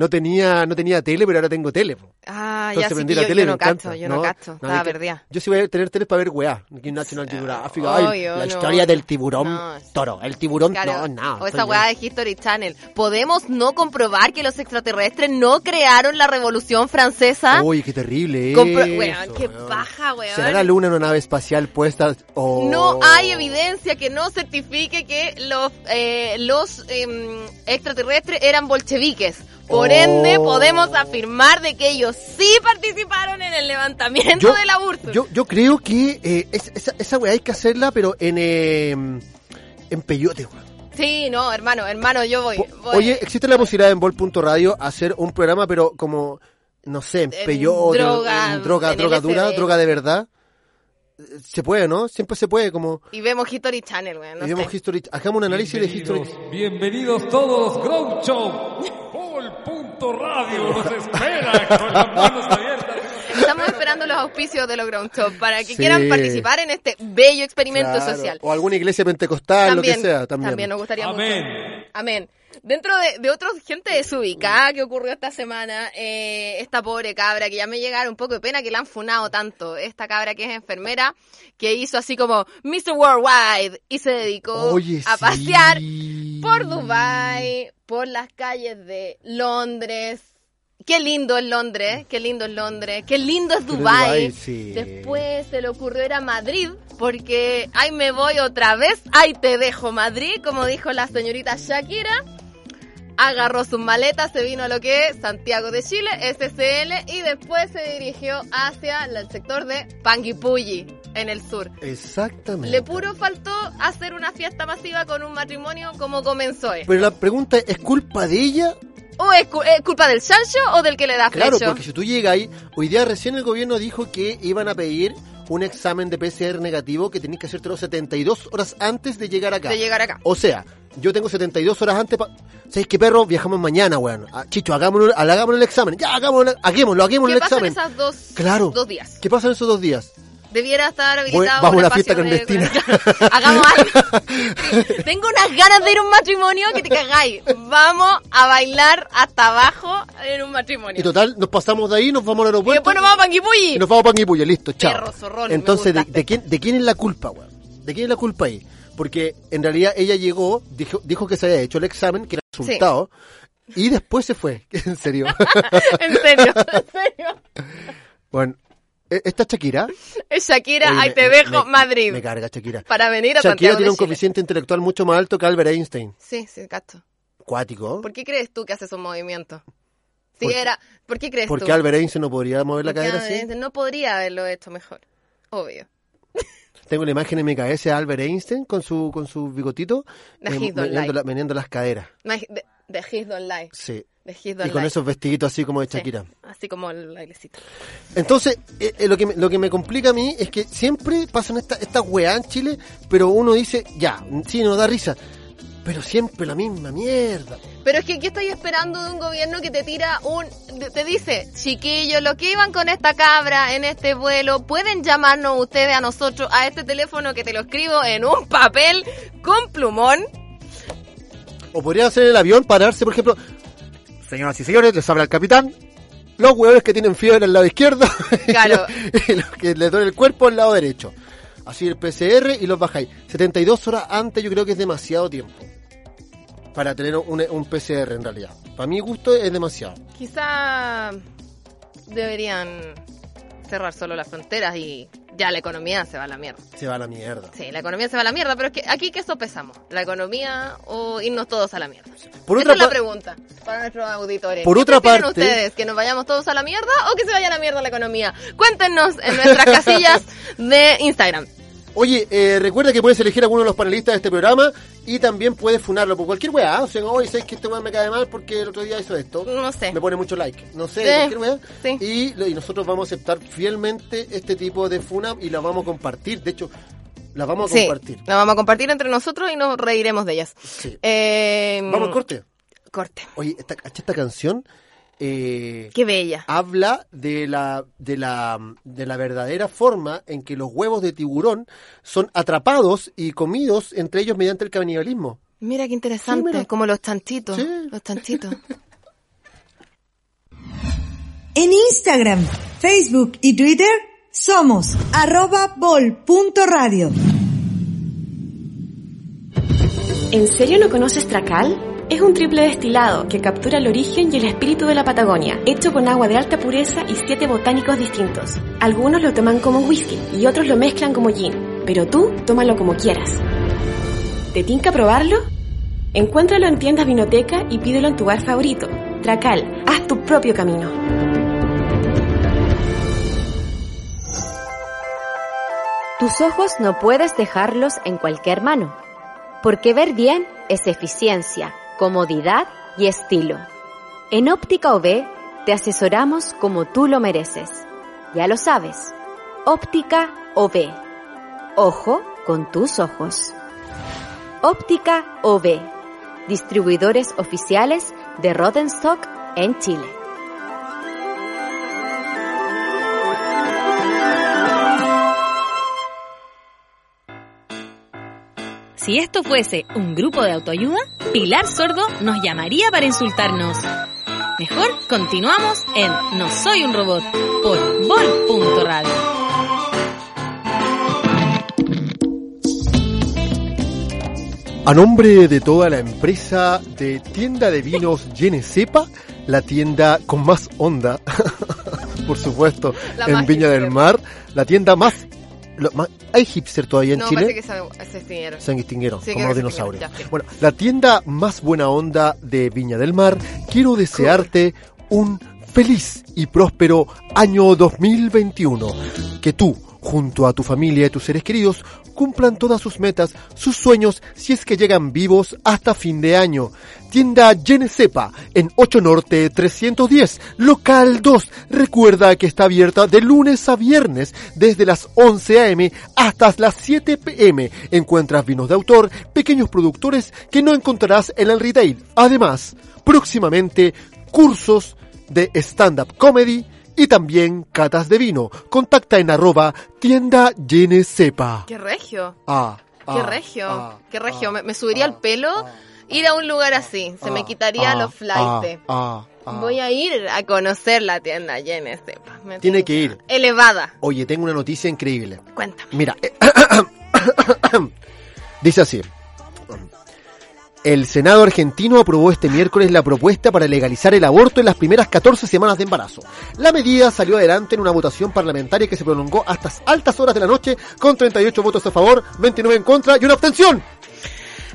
no tenía no tenía tele, pero ahora tengo tele. po. Ah, ya Entonces sí que la yo, tele, yo no cacho, yo no, cacho. no, Estaba perdida. Yo sí voy a tener tele para ver weá. National Geographic. ay, la no. historia del tiburón No. toro. El tiburón, Claro, no, no. o esa weá de History Channel. ¿Podemos no comprobar que los extraterrestres no crearon la revolución francesa? Uy, qué terrible. Compro- eso, weón, qué weón. paja, weón. ¿Será la luna una nave espacial puesta o...? No hay evidencia que no certifique que los, eh, los em, extraterrestres eran bolcheviques. Por Oh. ende, podemos afirmar de que ellos sí participaron en el levantamiento Yo, de la URSS. yo, yo creo que eh, es- esa, esa weá hay que hacerla, pero en, eh, en peyote, weón. Sí, no, hermano, hermano, yo voy. Voy. Oye, existe la posibilidad en Vol.radio hacer un programa, pero como, no sé, en En peyote, droga, en droga, en droga dura, droga de verdad. Se puede, ¿no? Siempre se puede, como... Y vemos History Channel, weón. No y vemos sé. History, hagamos un análisis de History. Bienvenidos, bienvenidos todos, Ground Show. Vol.radio nos espera con las manos abiertas. Estamos esperando los auspicios de los Ground Shop para que Sí. quieran participar en este bello experimento Claro, social. O alguna iglesia pentecostal, lo que sea, también. nos gustaría Amén. mucho. Amén. Dentro de, de otros gente desubicada que ocurrió esta semana, eh, esta pobre cabra que ya me llegaron un poco de pena que la han funado tanto. Esta cabra que es enfermera, que hizo así como Mr. Worldwide y se dedicó Oye, a sí. Por Dubai, por las calles de Londres. Qué lindo es Londres, qué lindo es Londres, qué lindo es Dubai. Sí. Después se le ocurrió ir a Madrid porque ahí me voy otra vez, ahí te dejo Madrid, como dijo la señorita Shakira. Agarró sus maletas, se vino a lo que es Santiago de Chile, SCL, y después se dirigió hacia el sector de Panguipulli, en el sur. Exactamente. Le puro faltó hacer una fiesta masiva con un matrimonio como comenzó él. Pero la pregunta es, ¿es culpa de ella? ¿O es, cu- es culpa del Sancho o del que le da Claro, flecho? porque si tú llegas ahí, hoy día recién el gobierno dijo que iban a pedir un examen de PCR negativo que tenías que hacértelo 72 horas antes de llegar acá. De llegar acá. O sea, yo tengo 72 horas antes para... ¿Sabes qué, perro? Viajamos mañana, weón. Ah, Chicho, hagámoslo, hagámoslo el examen. Ya, hagámoslo, hagámoslo, hagámoslo ¿Qué el pasa en examen. esas dos, Claro. dos días? ¿Qué pasa en esos dos días? Debiera estar habilitado vamos a la fiesta espacio de- clandestina. Hagamos algo. Tengo unas ganas de ir a un matrimonio que te cagáis. Vamos a bailar hasta abajo en un matrimonio. Y total, nos pasamos de ahí, nos vamos al Y aeropuerto. después nos vamos a Panguipulli. Y nos vamos a Panguipullo, listo, chao. Perro zorrón, Entonces, ¿de, quién, ¿de quién es la culpa, weón? ¿De quién es la culpa ahí? Porque en realidad ella llegó, dijo, dijo que se había hecho el examen, que era el resultado. Y después se fue, en serio. en serio, en serio. bueno, ¿e- ¿esta es Shakira? Es Shakira, Oye, ahí me- te dejo me- Madrid. Me carga Shakira. para venir a Shakira Santiago tiene de un Chile. coeficiente intelectual mucho más alto que Albert Einstein. Sí, sí, gato. Cuático. ¿Por qué crees tú que hace esos movimientos? Si Porque- era, ¿por qué crees Porque tú? Albert Einstein no podría mover la Porque cadera así. No podría haberlo hecho mejor. Obvio. Tengo la imagen en mi cabeza de Albert Einstein con su con su bigotito eh, meneando, la- meneando las caderas. De, de His Don't Lie. Sí. De His Y Don't con Lie. esos vestiditos así como de Sí, Shakira. así como el bailecito. Entonces, eh, eh, lo, que me, lo que me complica a mí es que siempre pasan estas weas en Chile, pero uno dice, ya, sí, nos da risa, pero siempre la misma mierda. Pero es que ¿qué estoy esperando de un gobierno que te tira un... te dice, chiquillos, los que iban con esta cabra en este vuelo, pueden llamarnos ustedes a nosotros a este teléfono que te lo escribo en un papel con plumón. O podría hacer el avión, pararse, por ejemplo, señoras y señores, les habla el capitán, los huevones que tienen fiebre al lado izquierdo, Claro. y los que les duele el cuerpo al lado derecho. Así el PCR y los bajáis. 72 horas antes yo creo que es demasiado tiempo. Para tener un, un PCR en realidad. Para mi gusto es demasiado. Quizá deberían cerrar solo las fronteras y ya la economía se va a la mierda. Se va a la mierda. Sí, la economía se va a la mierda, pero es que aquí qué sopesamos, la economía o irnos todos a la mierda. Por Esa otra es la pregunta para nuestros auditores. Por ¿Qué otra parte- ustedes? ¿Que nos vayamos todos a la mierda o que se vaya a la mierda la economía? Cuéntenos en nuestras casillas de Instagram. Oye, eh, recuerda que puedes elegir a alguno de los panelistas de este programa y también puedes funarlo por cualquier weá. O sea, hoy sabes que este weá me cae mal porque el otro día hizo esto. No sé. Me pone mucho like. No sé, Sí, cualquier weá. sí. Y, y nosotros vamos a aceptar fielmente este tipo de funa y la vamos a compartir. De hecho, la vamos a Sí, compartir. la vamos a compartir entre nosotros y nos reiremos de ellas. Sí. Eh, Vamos corte. Corte. Oye, esta, esta canción eh, Qué bella. habla de la, de, la, de la verdadera forma en que los huevos de tiburón son atrapados y comidos entre ellos mediante el canibalismo. Mira qué interesante, Sí, mira. como los chanchitos. Sí. Los chanchitos. En Instagram, Facebook y Twitter somos arroba bol.radio. ¿En serio no conoces Tracal? Es un triple destilado que captura el origen y el espíritu de la Patagonia, hecho con agua de alta pureza y siete botánicos distintos. Algunos lo toman como whisky y otros lo mezclan como gin, pero tú tómalo como quieras. ¿Te tinca probarlo? Encuéntralo en tiendas vinoteca y pídelo en tu bar favorito. Tracal, haz tu propio camino. Tus ojos no puedes dejarlos en cualquier mano, porque ver bien es eficiencia, comodidad y estilo. En Óptica OB te asesoramos como tú lo mereces. Ya lo sabes, Óptica OB. Ojo con tus ojos. Óptica OB, distribuidores oficiales de Rodenstock en Chile. Si esto fuese un grupo de autoayuda, Pilar Sordo nos llamaría para insultarnos. Mejor continuamos en No Soy un Robot por Vol.radio. A nombre de toda la empresa de tienda de vinos Yenesepa, la tienda con más onda, por supuesto, La en Viña del. Mar, la tienda más, lo- ¿Hay hipster todavía en no, Chile? parece que se, se extinguieron. Se extinguieron, Sí, como los dinosaurios. ya, Bueno, la tienda más buena onda de Viña del Mar, quiero desearte un feliz y próspero año 2021. Que tú, junto a tu familia y tus seres queridos, cumplan todas sus metas, sus sueños, si es que llegan vivos hasta fin de año. Tienda Genesepa, en 8 Norte 310, local 2. Recuerda que está abierta de lunes a viernes, desde las 11 a.m. hasta las 7 p.m. Encuentras vinos de autor, pequeños productores que no encontrarás en el retail. Además, próximamente, cursos de stand-up comedy y también catas de vino. Contacta en arroba tienda Genesepa. Qué regio. Ah, Qué ah, regio. ah, Qué regio. ah, me, me subiría al pelo ir a un lugar así. Se me ah, quitaría ah, los flights. ah, ah. Voy a ir a conocer la tienda llena sepa. Me Tiene que ir. Elevada. Oye, tengo una noticia increíble. Cuéntame. Mira, dice así. El Senado argentino aprobó este miércoles la propuesta para legalizar el aborto en las primeras 14 semanas de embarazo. La medida salió adelante en una votación parlamentaria que se prolongó hasta altas horas de la noche con 38 votos a favor, 29 en contra y una abstención.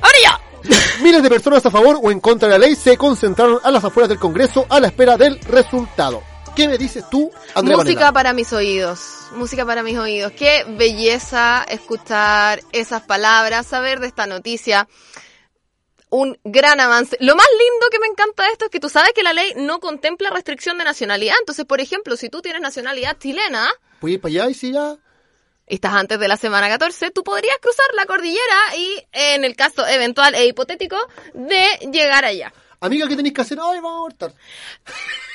¡Ahora ya! Miles de personas a favor o en contra de la ley se concentraron a las afueras del Congreso a la espera del resultado. ¿Qué me dices tú, Andrea Música para mis oídos. Música para mis oídos. Qué belleza escuchar esas palabras, saber de esta noticia. Un gran avance. Lo más lindo que me encanta de esto es que tú sabes que la ley no contempla restricción de nacionalidad. Entonces, por ejemplo, si tú tienes nacionalidad chilena, ir para allá y si ya... estás antes de la semana 14, tú podrías cruzar la cordillera y, en el caso eventual e hipotético, de llegar allá. Amiga, ¿qué tenéis que hacer? Ay, vamos a abortar.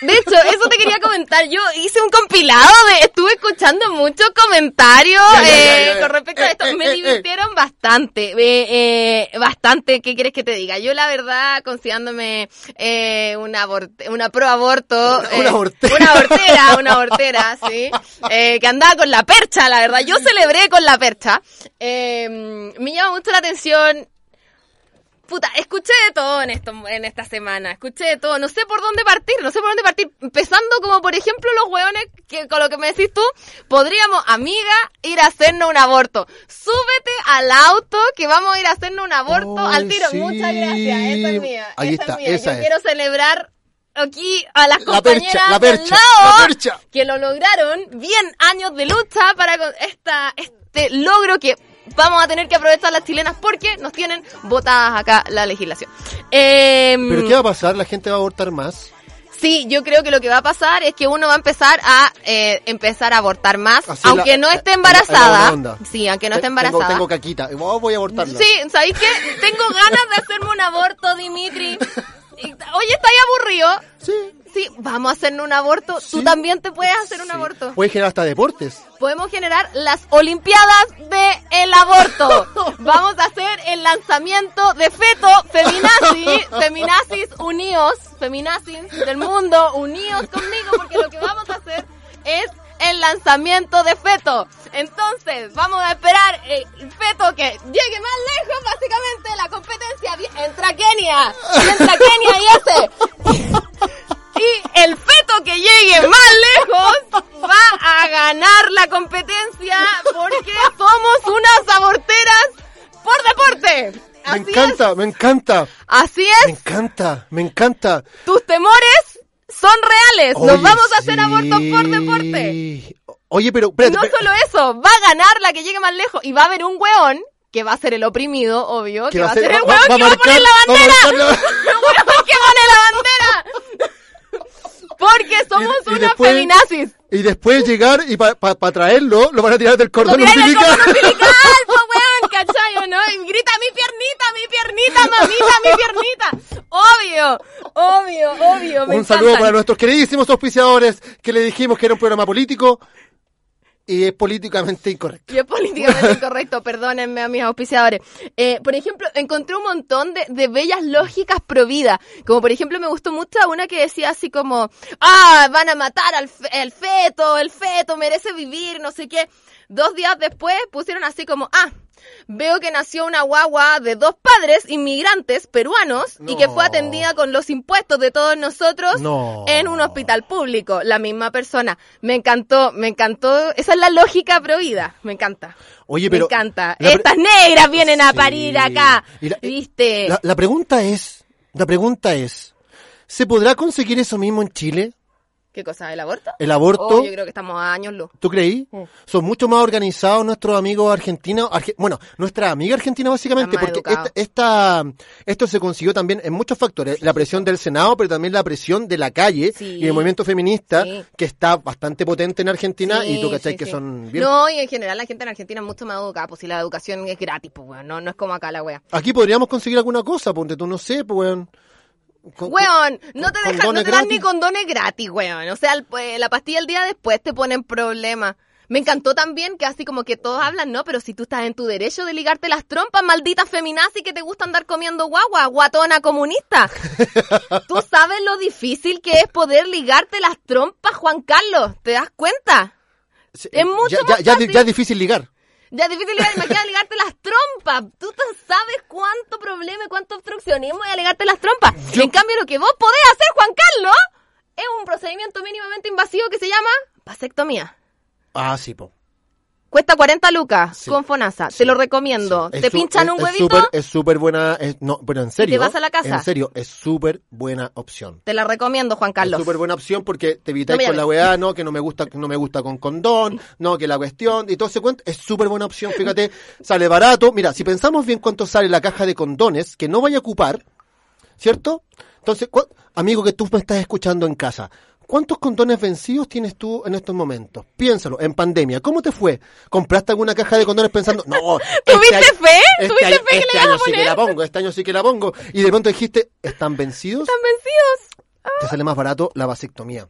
De hecho, eso te quería comentar. Yo hice un compilado de, estuve escuchando muchos comentarios Ya, ya, ya, eh, con respecto a Eh, esto. eh, Me eh, divirtieron bastante, bastante. ¿Qué quieres que te diga? Yo la verdad, considerándome eh, una una pro aborto, Una abortera. una abortera, una abortera, sí, eh, que andaba con la percha, la verdad. Yo celebré con la percha. Me llama mucho la atención Puta, escuché de todo en esto, en esta semana, escuché de todo, no sé por dónde partir, no sé por dónde partir, empezando como por ejemplo los hueones que con lo que me decís tú, podríamos, amiga, ir a hacernos un aborto. Súbete al auto que vamos a ir a hacernos un aborto al tiro. sí. Muchas gracias, esa es mía, Ahí esa está, es mía. esa Yo es. quiero celebrar aquí a las La compañeras percha, la del percha, lado la percha. que lo lograron, bien años de lucha para esta, este logro que vamos a tener que aprovechar las chilenas porque nos tienen votadas acá la legislación. Em, ¿Pero qué va a pasar? ¿La gente va a abortar más? Sí, yo creo que lo que va a pasar es que uno va a empezar a eh, empezar a abortar más, Así aunque la- no esté la- la buena embarazada. Sí, aunque no esté Tengo- embarazada. Tengo, caquita. Oh, voy a abortarla. Sí, ¿sabéis qué? Tengo ganas de hacerme un aborto, Dimitri. Oye, ¿estáis aburrido? Sí. Sí, vamos a hacernos un aborto. Tú también te puedes hacer un aborto. Puede generar hasta deportes. Podemos generar las Olimpiadas de el aborto. Vamos a hacer el lanzamiento de feto feminazi, feminazis unidos, feminazis del mundo unidos conmigo porque lo que vamos a hacer es el lanzamiento de feto. Entonces, vamos a esperar eh, el feto que llegue más lejos, básicamente la competencia entra Kenia, entra Kenia y ese. Y el feto que llegue más lejos va a ganar la competencia porque somos unas aborteras por deporte. Me encanta, me encanta. Así Me es, encanta, me encanta. tus temores son reales. Nos Oye, vamos a hacer sí. abortos por deporte. Oye, pero espérate, no solo eso, va a ganar la que llegue más lejos y va a haber un weón que va a ser el oprimido, obvio, que, va a ser el va- weón va que va a poner marcar- la va a bandera. marcar la- El weón que pone la bandera. Porque somos y unas después- feminazis. Y después llegar y para traerlo, lo van a tirar del cordón tiráis del umbilical. cordón umbilical, weón, ¿cachai o no? Y grita, mi piernita, mi piernita, mamita, mi piernita. Obvio, obvio, obvio, me Un saludo para nuestros queridísimos auspiciadores que le dijimos que era un programa político y es políticamente incorrecto. Y es políticamente incorrecto, perdónenme a mis auspiciadores. Eh, por ejemplo, encontré un montón de, de bellas lógicas pro vida. Como por ejemplo, me gustó mucho una que decía así como, ah, van a matar al fe- el feto, el feto merece vivir, no sé qué. Dos días después pusieron así como, ah, veo que nació una guagua de dos padres inmigrantes peruanos y que fue atendida con los impuestos de todos nosotros No. en un hospital público. La misma persona. Me encantó, me encantó. Esa es la lógica pro vida. Me encanta. Oye, pero Me encanta. Estas negras vienen a parir acá. Y la- ¿Viste? La, la pregunta es, la pregunta es, ¿se podrá conseguir eso mismo en Chile? ¿Qué cosa? ¿El aborto? ¿El aborto? Oh, yo creo que estamos a años luz. ¿Tú creí? Mm. Son mucho más organizados nuestros amigos argentinos. arge- bueno, nuestra amiga argentina básicamente, porque esta, esta- esto se consiguió también en muchos factores. La presión del Senado, pero también la presión de la calle Sí. y el movimiento feminista, Sí. que está bastante potente en Argentina y tú cachai sí, que sí. son bien... No, y en general la gente en Argentina es mucho más educada, pues si la educación es gratis, pues weón, no, no es como acá la wea. Aquí podríamos conseguir alguna cosa, ponte tú, no sé, pues weón. Con- Weón, no te dejan, no te dan ni condones gratis, weón. O sea, el- pues, la pastilla el día después te ponen problemas. Me encantó también que así como que todos hablan, ¿no? Pero si tú estás en tu derecho de ligarte las trompas, maldita feminazi que te gusta andar comiendo guagua, guatona comunista. Tú sabes lo difícil que es poder ligarte las trompas, Juan Carlos. ¿Te das cuenta? Sí, es mucho ya, más ya, ya es difícil ligar. Ya es difícil ligar, imagina ligarte las trompas. Tú sabes cuánto problema y cuánto obstruccionismo hay a ligarte las trompas. En cambio, lo que vos podés hacer, Juan Carlos, es un procedimiento mínimamente invasivo que se llama vasectomía. Ah, sí, po. Cuesta 40 lucas Sí. con Fonasa. Te lo recomiendo. Es Te su- pinchan es- un es huevito, Es súper buena. es- no, pero en serio. vas a la casa. En serio, es súper buena opción. te la recomiendo, Juan Es Carlos. súper buena opción porque te evitáis No con la weá, no, que no me gusta, no me gusta con condón, no, que la cuestión, y todo ese cuento, es súper buena opción, fíjate, sale barato. Mira, si pensamos bien cuánto sale la caja de condones que no vaya a ocupar, ¿cierto? Entonces, amigo que tú me estás escuchando en casa, ¿cuántos condones vencidos tienes tú en estos momentos? Piénsalo, en pandemia, ¿cómo te fue? ¿Compraste alguna caja de condones pensando, no, este ¿Tuviste año- fe? Este ¿Tuviste año, fe que este le a año sí que la pongo, este año sí que la pongo. Y de pronto dijiste, ¿están vencidos? Están vencidos. Te sale más barato la vasectomía.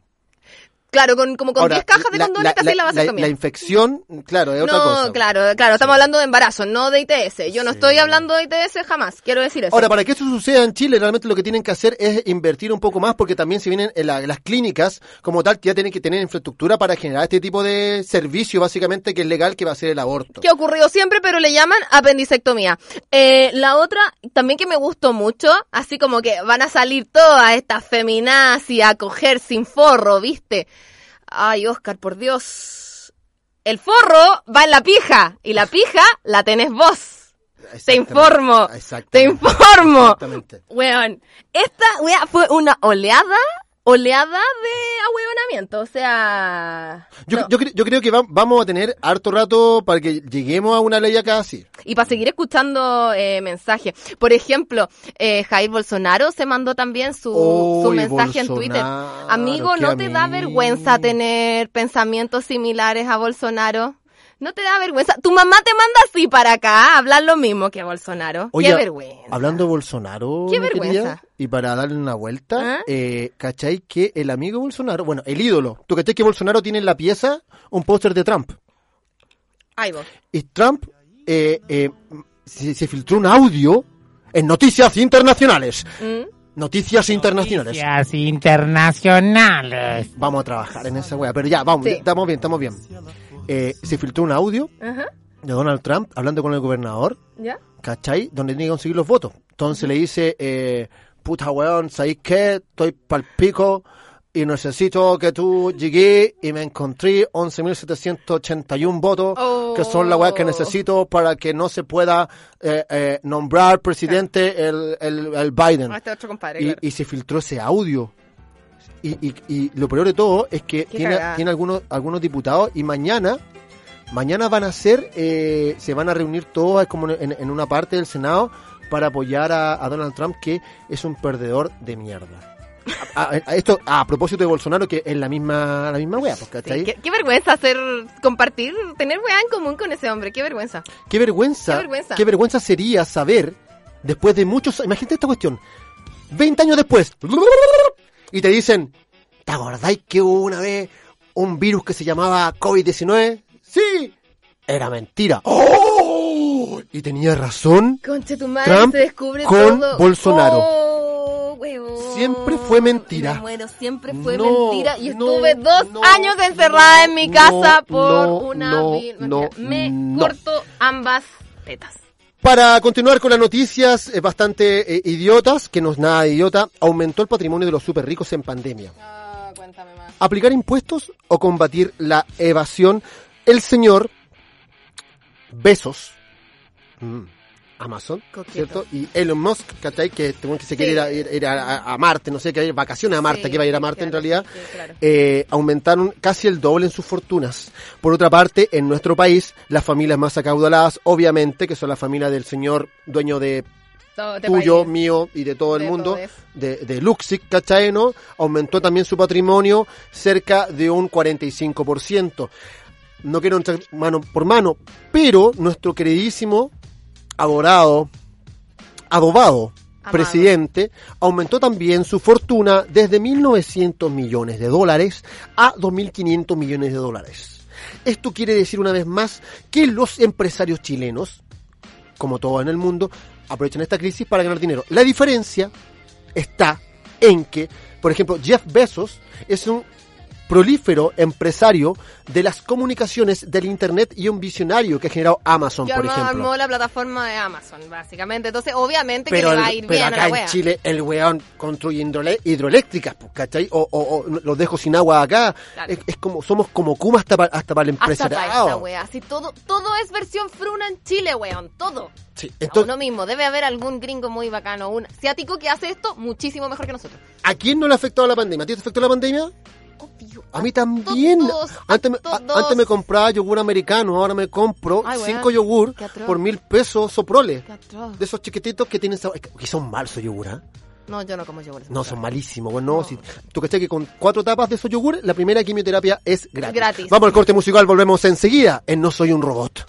Claro, con, como con Ahora, 10 cajas de condones te hacéis la vasectomía. La, infección, claro, es otra no, cosa. claro, claro, estamos hablando de embarazo, no de ITS. Yo no estoy hablando de ITS jamás, quiero decir eso. Ahora, para que esto suceda en Chile, realmente lo que tienen que hacer es invertir un poco más, porque también si vienen en la- las clínicas, como tal, ya tienen que tener infraestructura para generar este tipo de servicio, básicamente, que es legal, que va a ser el aborto. que ha ocurrido siempre, pero le llaman apendicectomía. Eh, la otra, también que me gustó mucho, así como que van a salir todas estas feminazis a coger sin forro, ¿viste? Ay, Oscar, por Dios. El forro va en la pija, y la pija la tenés vos. Te informo, te informo. Exactamente. Weón, esta wea fue una oleada, oleada de ahueonamiento, o sea... Yo, no. yo, yo creo que va- vamos a tener harto rato para que lleguemos a una ley acá así. Y para seguir escuchando eh, mensajes. Por ejemplo, eh, Jair Bolsonaro se mandó también su, su mensaje en Twitter. Amigo, ¿no te da vergüenza tener pensamientos similares a Bolsonaro? ¿No te da vergüenza? Tu mamá te manda así para acá a hablar lo mismo que Bolsonaro. Oye, Qué vergüenza. Hablando de Bolsonaro, Qué mi querida, vergüenza. y para darle una vuelta, ¿Ah? eh, ¿cachai que el amigo Bolsonaro, bueno, el ídolo, ¿tú cachai que Bolsonaro tiene en la pieza un póster de Trump? Ahí vos. Y Trump eh, eh, se, se filtró un audio en noticias internacionales. ¿Mm? Noticias internacionales. Noticias internacionales. Vamos a trabajar en esa wea, pero ya, vamos, Sí. estamos bien, estamos bien. Eh, se filtró un audio Ajá. de Donald Trump hablando con el gobernador, ¿Ya? ¿cachai? Donde tiene que conseguir los votos. Entonces le dice, eh, puta weón, ¿sabéis qué? Estoy pal pico y necesito que tú llegué y me encontré 11.781 votos, que son la weá que Oh. necesito para que no se pueda eh, eh, nombrar presidente el, el, el Biden. Ah, este otro compadre, Y, claro. y se filtró ese audio. Y, y, y lo peor de todo es que Qué tiene, cagada. tiene algunos, algunos diputados y mañana, mañana van a hacer, eh, se van a reunir todos como en, en una parte del Senado para apoyar a, a Donald Trump, que es un perdedor de mierda. A, a- a esto, a propósito de Bolsonaro, que es la misma, la misma wea, pues, ¿cachai? Qué, qué vergüenza hacer, compartir, tener weá en común con ese hombre, qué vergüenza. Qué vergüenza, Qué vergüenza. qué vergüenza sería saber, después de muchos, imagínate esta cuestión, 20 años después, y te dicen, ¿te acordáis que hubo una vez un virus que se llamaba COVID-19? Sí, era mentira. ¡Oh! Y tenía razón. Conche tu madre, Trump se descubre con todo. Bolsonaro. Oh. Siempre fue mentira. Me muero, siempre fue No, mentira. Y no, estuve dos no, años encerrada en mi casa por una no. Me corto ambas tetas. Para continuar con las noticias eh, bastante eh, idiotas, que no es nada idiota, aumentó el patrimonio de los super ricos en pandemia. Ah, cuéntame más. aplicar impuestos o combatir la evasión. El señor Besos, mm, Amazon, Coqueto. ¿cierto? Y Elon Musk, ¿cachai? Que, tengo que se quiere ir, a, ir- ir a- a- Marte, no sé, que hay vacaciones a Marte, Sí, que va a ir a Marte en realidad. sí, claro. eh, aumentaron casi el doble en sus fortunas. Por otra parte, en nuestro país, las familias más acaudaladas, obviamente, que son las familias del señor dueño de Todo este tuyo, país. mío y de todo el mundo, de, de Luxic, ¿cachai? ¿no? Aumentó también su patrimonio cerca de un 45%. No quiero entrar mano por mano, pero nuestro queridísimo abogado, Amado. presidente, aumentó también su fortuna desde 1.900 millones de dólares a 2.500 millones de dólares. Esto quiere decir una vez más que los empresarios chilenos, como todo en el mundo, aprovechan esta crisis para ganar dinero. La diferencia está en que, por ejemplo, Jeff Bezos es un prolífero empresario de las comunicaciones del Internet y un visionario que ha generado Amazon, Yo por armó, ejemplo. armó la plataforma de Amazon, básicamente. Entonces, obviamente Pero, que le va a el- ir pero bien a acá la en. Chile el weón construye hidroeléctricas, pues, ¿cachai? O, o- o los dejo sin agua acá. Claro. Es, es como, somos como Kuma hasta, pa- hasta para el Hasta para esta wea. Así todo, todo es versión fruna en Chile, weón. Todo. Sí, A entonces, uno mismo. Debe haber algún gringo muy bacano, un asiático que hace esto muchísimo mejor que nosotros. ¿a quién no le ha afectado la pandemia? ¿A ti te afectó la pandemia? Obvio. A mí también. antes, me, a antes me compraba yogur americano, ahora me compro Ay, cinco yogur por mil pesos soprole. De esos chiquititos que tienen sabor. Que son malos esos yogur, ¿ah? No, yo no como yogur. No, son malísimos. Bueno, no, si, tú que que con cuatro tapas de esos yogur, la primera quimioterapia es gratis. Gratis. Vamos al corte musical, volvemos enseguida en No Soy un Robot.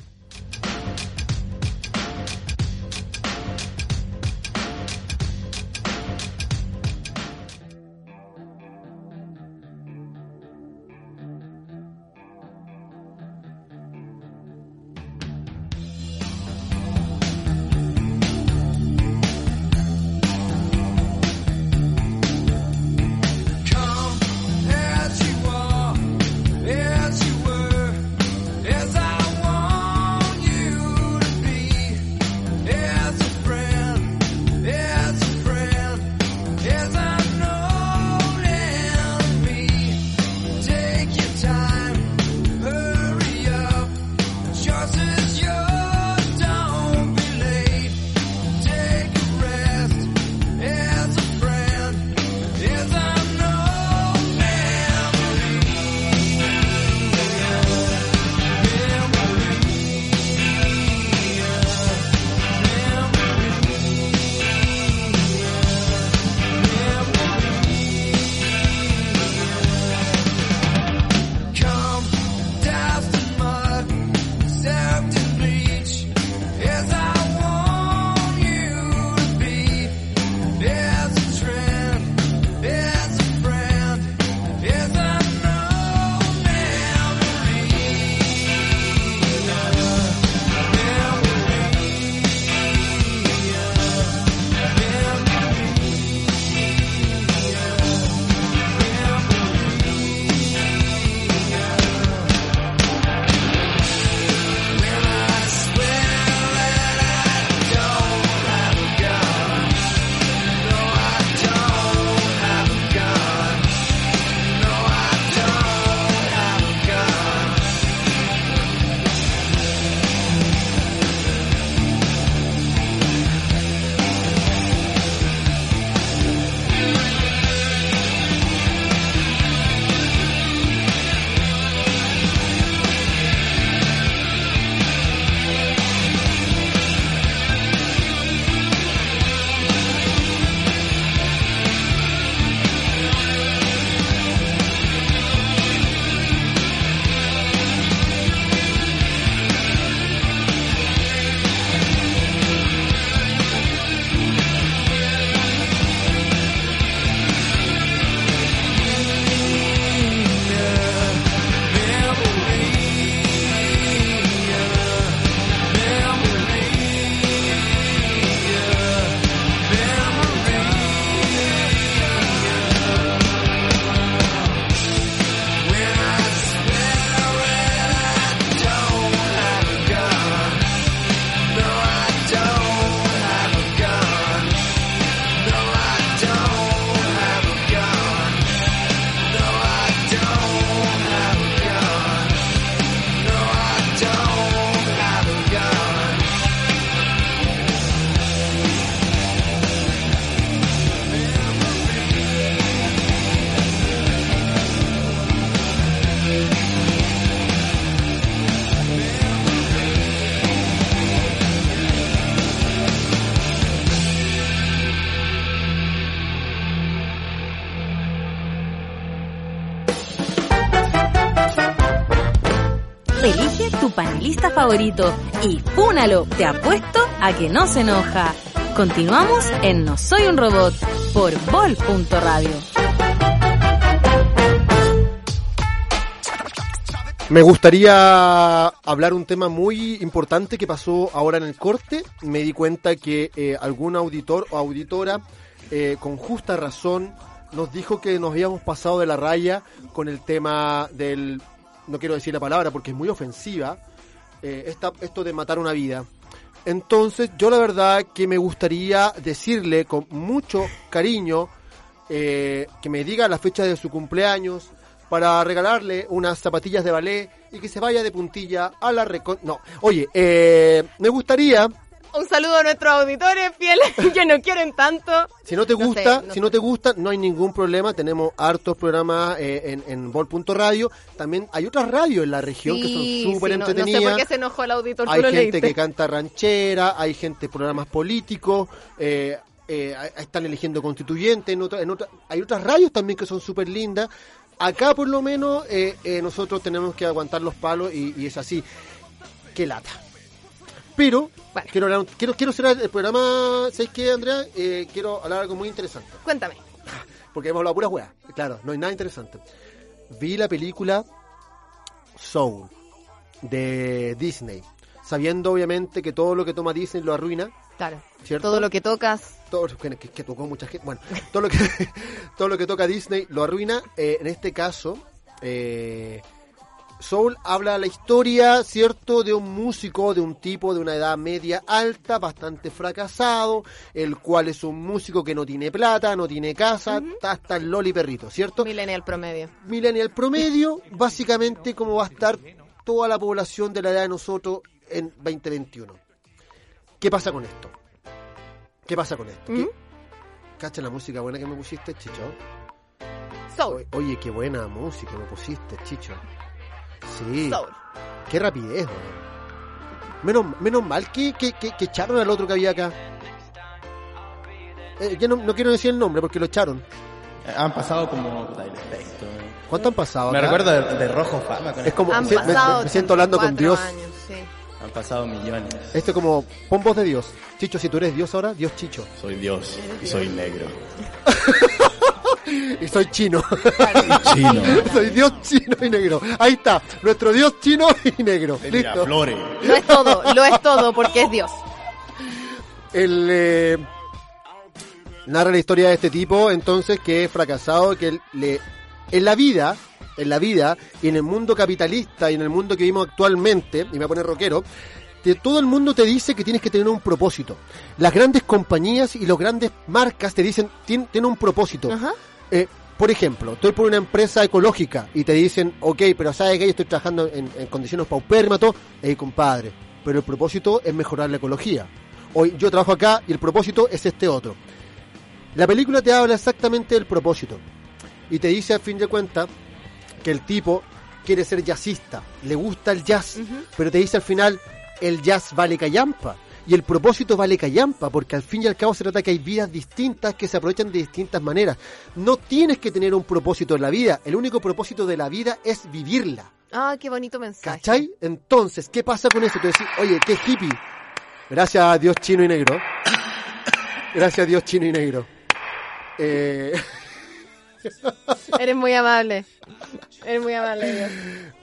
Elige tu panelista favorito y púnalo, te apuesto a que no se enoja. Continuamos en No Soy un Robot por Vol.radio. Me gustaría hablar un tema muy importante que pasó ahora en el corte. Me di cuenta que eh, algún auditor o auditora, eh, con justa razón, nos dijo que nos habíamos pasado de la raya con el tema del, no quiero decir la palabra porque es muy ofensiva, eh, esta- esto de matar una vida. Entonces yo la verdad que me gustaría decirle con mucho cariño eh, que me diga la fecha de su cumpleaños para regalarle unas zapatillas de ballet y que se vaya de puntilla a la recon... No, oye, eh, me gustaría Un saludo a nuestros auditores fieles que nos quieren tanto. Si no te No gusta, sé, no si no te gusta, no hay ningún problema. Tenemos hartos programas eh, en, en Vol.radio. También hay otras radios en la región que son súper sí, no, no sé entretenidas. por qué se enojó el auditor, hay gente leíste. que canta ranchera, hay gente programas políticos, eh, eh, están eligiendo constituyentes, en otra- en otra- hay otras radios también que son súper lindas. Acá por lo menos eh, eh, nosotros tenemos que aguantar los palos y, y es así. Qué lata. Pero quiero, hablar- quiero quiero cerrar el programa, ¿sabes qué, Andrea? Eh, quiero hablar algo muy interesante. Cuéntame. Porque hemos hablado puras weas. Claro, no hay nada interesante. Vi la película Soul de Disney. Sabiendo obviamente que todo lo que toma Disney lo arruina. Claro. ¿Cierto? Todo lo que tocas. Todo lo que, que- que tocó mucha gente. Bueno, todo lo que, todo lo que toca Disney lo arruina. Eh, en este caso, eh, Soul habla la historia, ¿cierto?, de un músico, de un tipo de una edad media alta, bastante fracasado, el cual es un músico que no tiene plata, no tiene casa, está hasta el loli perrito, ¿cierto? Millennial promedio. Millennial promedio, básicamente como va a estar toda la población de la edad de nosotros en 2021. ¿Qué pasa con esto? ¿Qué pasa con esto? ¿Qué- ¿Cacha la música buena que me pusiste, Chicho? Soul. O- Oye, qué buena música me pusiste, Chicho. Sí. Soul. Qué rapidez, weón. Menos, menos mal que, que, que, que echaron al otro que había acá. Eh, yo no, no quiero decir el nombre porque lo echaron. Han pasado como. ¿Cuánto han pasado Me acá? recuerdo de, de Rojo Fama. con Es como, Han me- me- pasado me siento hablando con 84 Dios. años, sí. Han pasado millones. Esto es como, pon voz de Dios. Chicho, si tú eres Dios ahora, Dios Chicho. Soy Dios y soy negro. y soy chino. Chino. soy Dios chino y negro. Ahí está, nuestro Dios chino y negro. Listo. Lo es todo, lo es todo porque es Dios. El, eh, narra la historia de este tipo, entonces, que es fracasado, que le, en la vida, en la vida, y en el mundo capitalista, y en el mundo que vivimos actualmente, y me voy a poner rockero, que todo el mundo te dice que tienes que tener un propósito. Las grandes compañías y las grandes marcas te dicen, tienen, tienen un propósito. Eh, por ejemplo, estoy por una empresa ecológica y te dicen, ok, pero sabes que yo estoy trabajando en, en condiciones paupérrimas, todo, Ey, compadre, pero el propósito es mejorar la ecología. Hoy yo trabajo acá y el propósito es este otro. La película te habla exactamente del propósito. Y te dice a fin de cuentas que el tipo quiere ser jazzista, le gusta el jazz, pero te dice al final el jazz vale callampa y el propósito vale callampa porque al fin y al cabo se trata que hay vidas distintas que se aprovechan de distintas maneras. No tienes que tener un propósito en la vida, el único propósito de la vida es vivirla. Ah, qué bonito mensaje. ¿Cachai? Entonces, ¿qué pasa con eso? Decís, oye, qué hippie. Gracias a Dios chino y negro. Gracias a Dios chino y negro. Eh, Eres muy amable. Eres muy amable,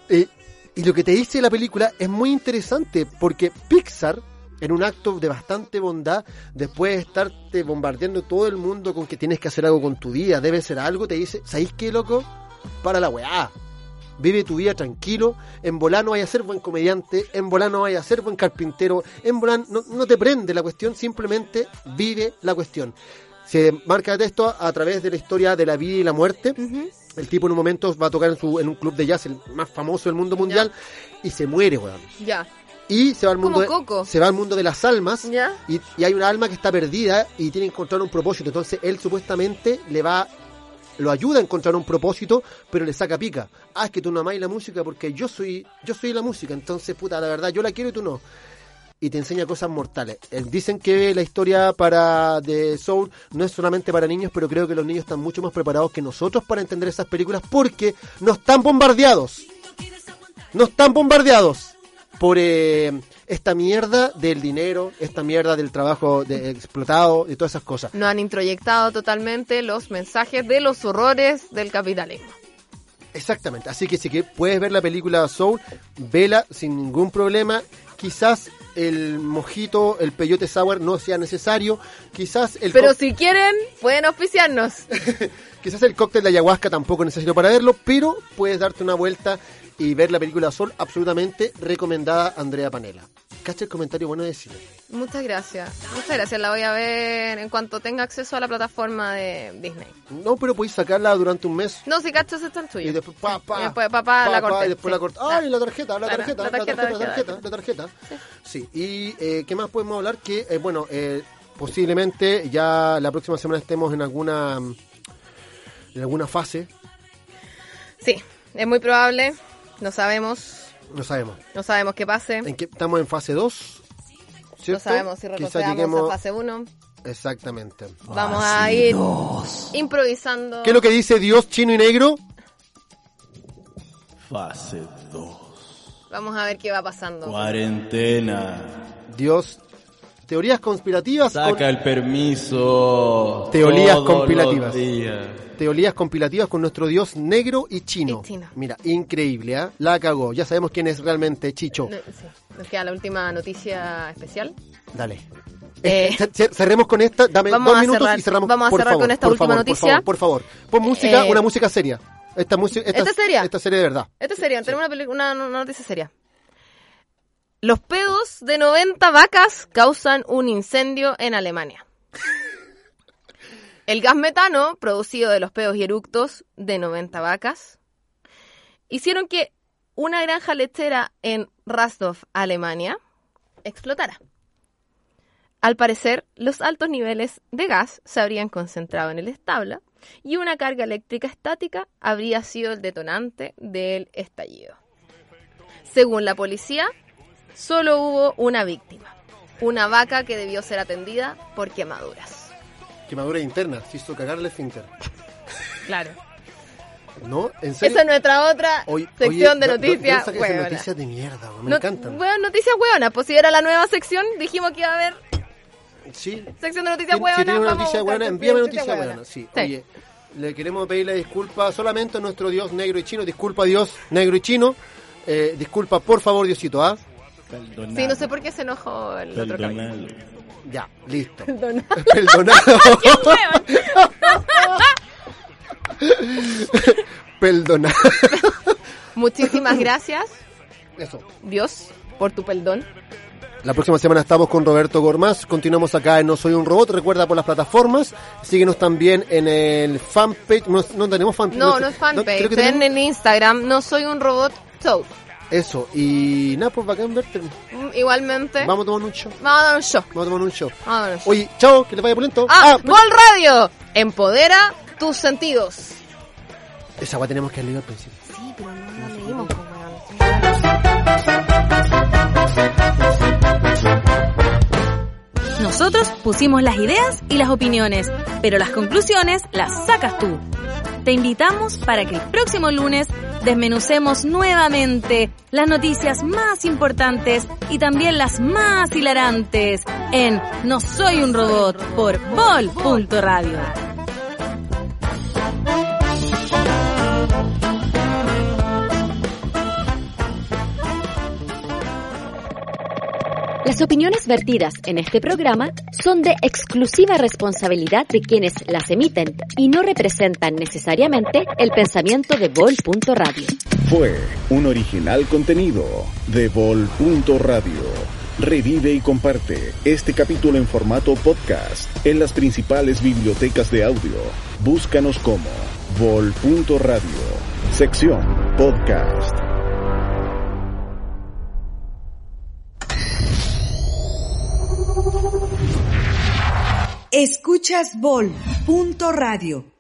Dios. y lo que te dice la película es muy interesante porque Pixar, en un acto de bastante bondad, después de estarte bombardeando todo el mundo con que tienes que hacer algo con tu vida, debe ser algo, te dice, ¿sabéis qué, loco? Para la weá. Vive tu vida tranquilo, en volá no vaya a ser buen comediante, en volá no vaya a ser buen carpintero, en volá no, no te prende la cuestión, simplemente vive la cuestión. Se marca esto a través de la historia de la vida y la muerte. El tipo en un momento va a tocar en, su, en un club de jazz, el más famoso del mundo mundial, y se muere, weón. Ya. Y se va al mundo, de, se va al mundo de las almas ¿Ya? y, y hay una alma que está perdida y tiene que encontrar un propósito. Entonces él supuestamente le va, lo ayuda a encontrar un propósito, pero le saca pica. Ah, es que tú no amáis la música porque yo soy, yo soy la música. Entonces, puta, la verdad, yo la quiero y tú no. Y te enseña cosas mortales. Eh, Dicen que la historia para de Soul no es solamente para niños, pero creo que los niños están mucho más preparados que nosotros para entender esas películas porque no están bombardeados. No están bombardeados por eh, esta mierda del dinero, esta mierda del trabajo de, explotado y todas esas cosas. No han introyectado totalmente los mensajes de los horrores del capitalismo. Exactamente. Así que si que puedes ver la película Soul, vela sin ningún problema. Quizás el mojito, el peyote sour no sea necesario. Quizás el Pero si quieren, pueden auspiciarnos. Quizás el cóctel de ayahuasca tampoco es necesario para verlo, pero puedes darte una vuelta y ver la película Sol, absolutamente recomendada Andrea Panela. Cacha el comentario bueno de cine. Muchas gracias. Muchas gracias. La voy a ver en cuanto tenga acceso a la plataforma de Disney. No, pero podéis sacarla durante un mes. No, si cachas está el tuyo. Y después, pa, pa, Y después, papá, la pa, pa, corté. y después sí. la corta. ¡Ay, la tarjeta, la Claro, tarjeta, la la tarjeta, la tarjeta, la tarjeta! Sí, y eh, ¿qué más podemos hablar? Que, eh, bueno, eh, posiblemente ya la próxima semana estemos en alguna en alguna fase, Sí, es muy probable. No sabemos. no sabemos. No sabemos qué pase. En qué estamos en fase 2, ¿cierto? No sabemos si retrocedamos lleguemos- a fase 1. Exactamente. Vamos a ir improvisando. ¿Qué es lo que dice Dios chino y negro? Fase 2. Vamos a ver qué va pasando. Cuarentena. Dios. Teorías conspirativas. con- Saca el permiso. Teorías todos compilativas. los días. Teorías compilativas con nuestro Dios negro y chino. Y chino. Mira, increíble, ¿ah? La cagó. Ya sabemos quién es realmente Chicho. No, sí. Nos queda la última noticia especial. Dale. Eh, Eh, cer- cerremos con esta, dame dos minutos cerrar- y cerramos. vamos a por cerrar favor, con esta por última favor, noticia. Por favor, por favor. Pon música, Eh, una música seria. Esta música, esta, ¿Esta es seria? Esta serie de verdad. Esto es serio, tenemos una, una, una noticia seria. Los pedos de 90 vacas causan un incendio en Alemania. El gas metano, producido de los pedos y eructos de 90 vacas, hicieron que una granja lechera en Rasdorf, Alemania, explotara. Al parecer, los altos niveles de gas se habrían concentrado en el establo y una carga eléctrica estática habría sido el detonante del estallido. Según la policía, solo hubo una víctima, una vaca que debió ser atendida por quemaduras. Quemadura interna, se hizo cagar el esfínter. Claro. ¿No? ¿En serio? Esa es nuestra otra sección oye, de no- no- noticias. no noticias de mierda, me No- encantan. Bueno, noticias hueonas, pues si era la nueva sección, dijimos que iba a haber Sí. sección de noticias hueonas. si tienes una noticia que envíame noticias noticia hueonas. buena. Sí. Sí. Oye, le queremos pedirle disculpas solamente a nuestro Dios negro y chino. Disculpa Dios negro y chino. Eh, disculpa, por favor, Diosito, ¿ah? Sí, no sé por qué se enojó el otro caballero. Ya, listo. Perdona. Perdonado. Perdonado. Muchísimas gracias, Eso. Dios, por tu perdón. La próxima semana estamos con Roberto Gormaz. Continuamos acá en No Soy un Robot. Recuerda por las plataformas. Síguenos también en el fanpage. No, no tenemos fanpage. No, no es fanpage, creo que en tenemos- Instagram, no soy un robot show. Eso. Y nada, pues bacán verte. Mm, Igualmente. Vamos a tomar un show. Vamos a dar un show. Vamos a tomar un show. Vamos a dar un show. Oye, chao, que les vaya por lento. Ah, pero- Bol Radio. Empodera tus sentidos. Esa agua tenemos que leer al principio. Sí, pero no la leímos, pues, Nosotros pusimos las ideas y las opiniones, pero las conclusiones las sacas tú. Te invitamos para que el próximo lunes desmenucemos nuevamente las noticias más importantes y también las más hilarantes en No Soy un Robot por Bol.radio. Las opiniones vertidas en este programa son de exclusiva responsabilidad de quienes las emiten y no representan necesariamente el pensamiento de Bol.radio. Fue un original contenido de Vol.radio. Revive y comparte este capítulo en formato podcast en las principales bibliotecas de audio. Búscanos como Vol.radio. Sección podcast. Escuchas Bol. Punto radio.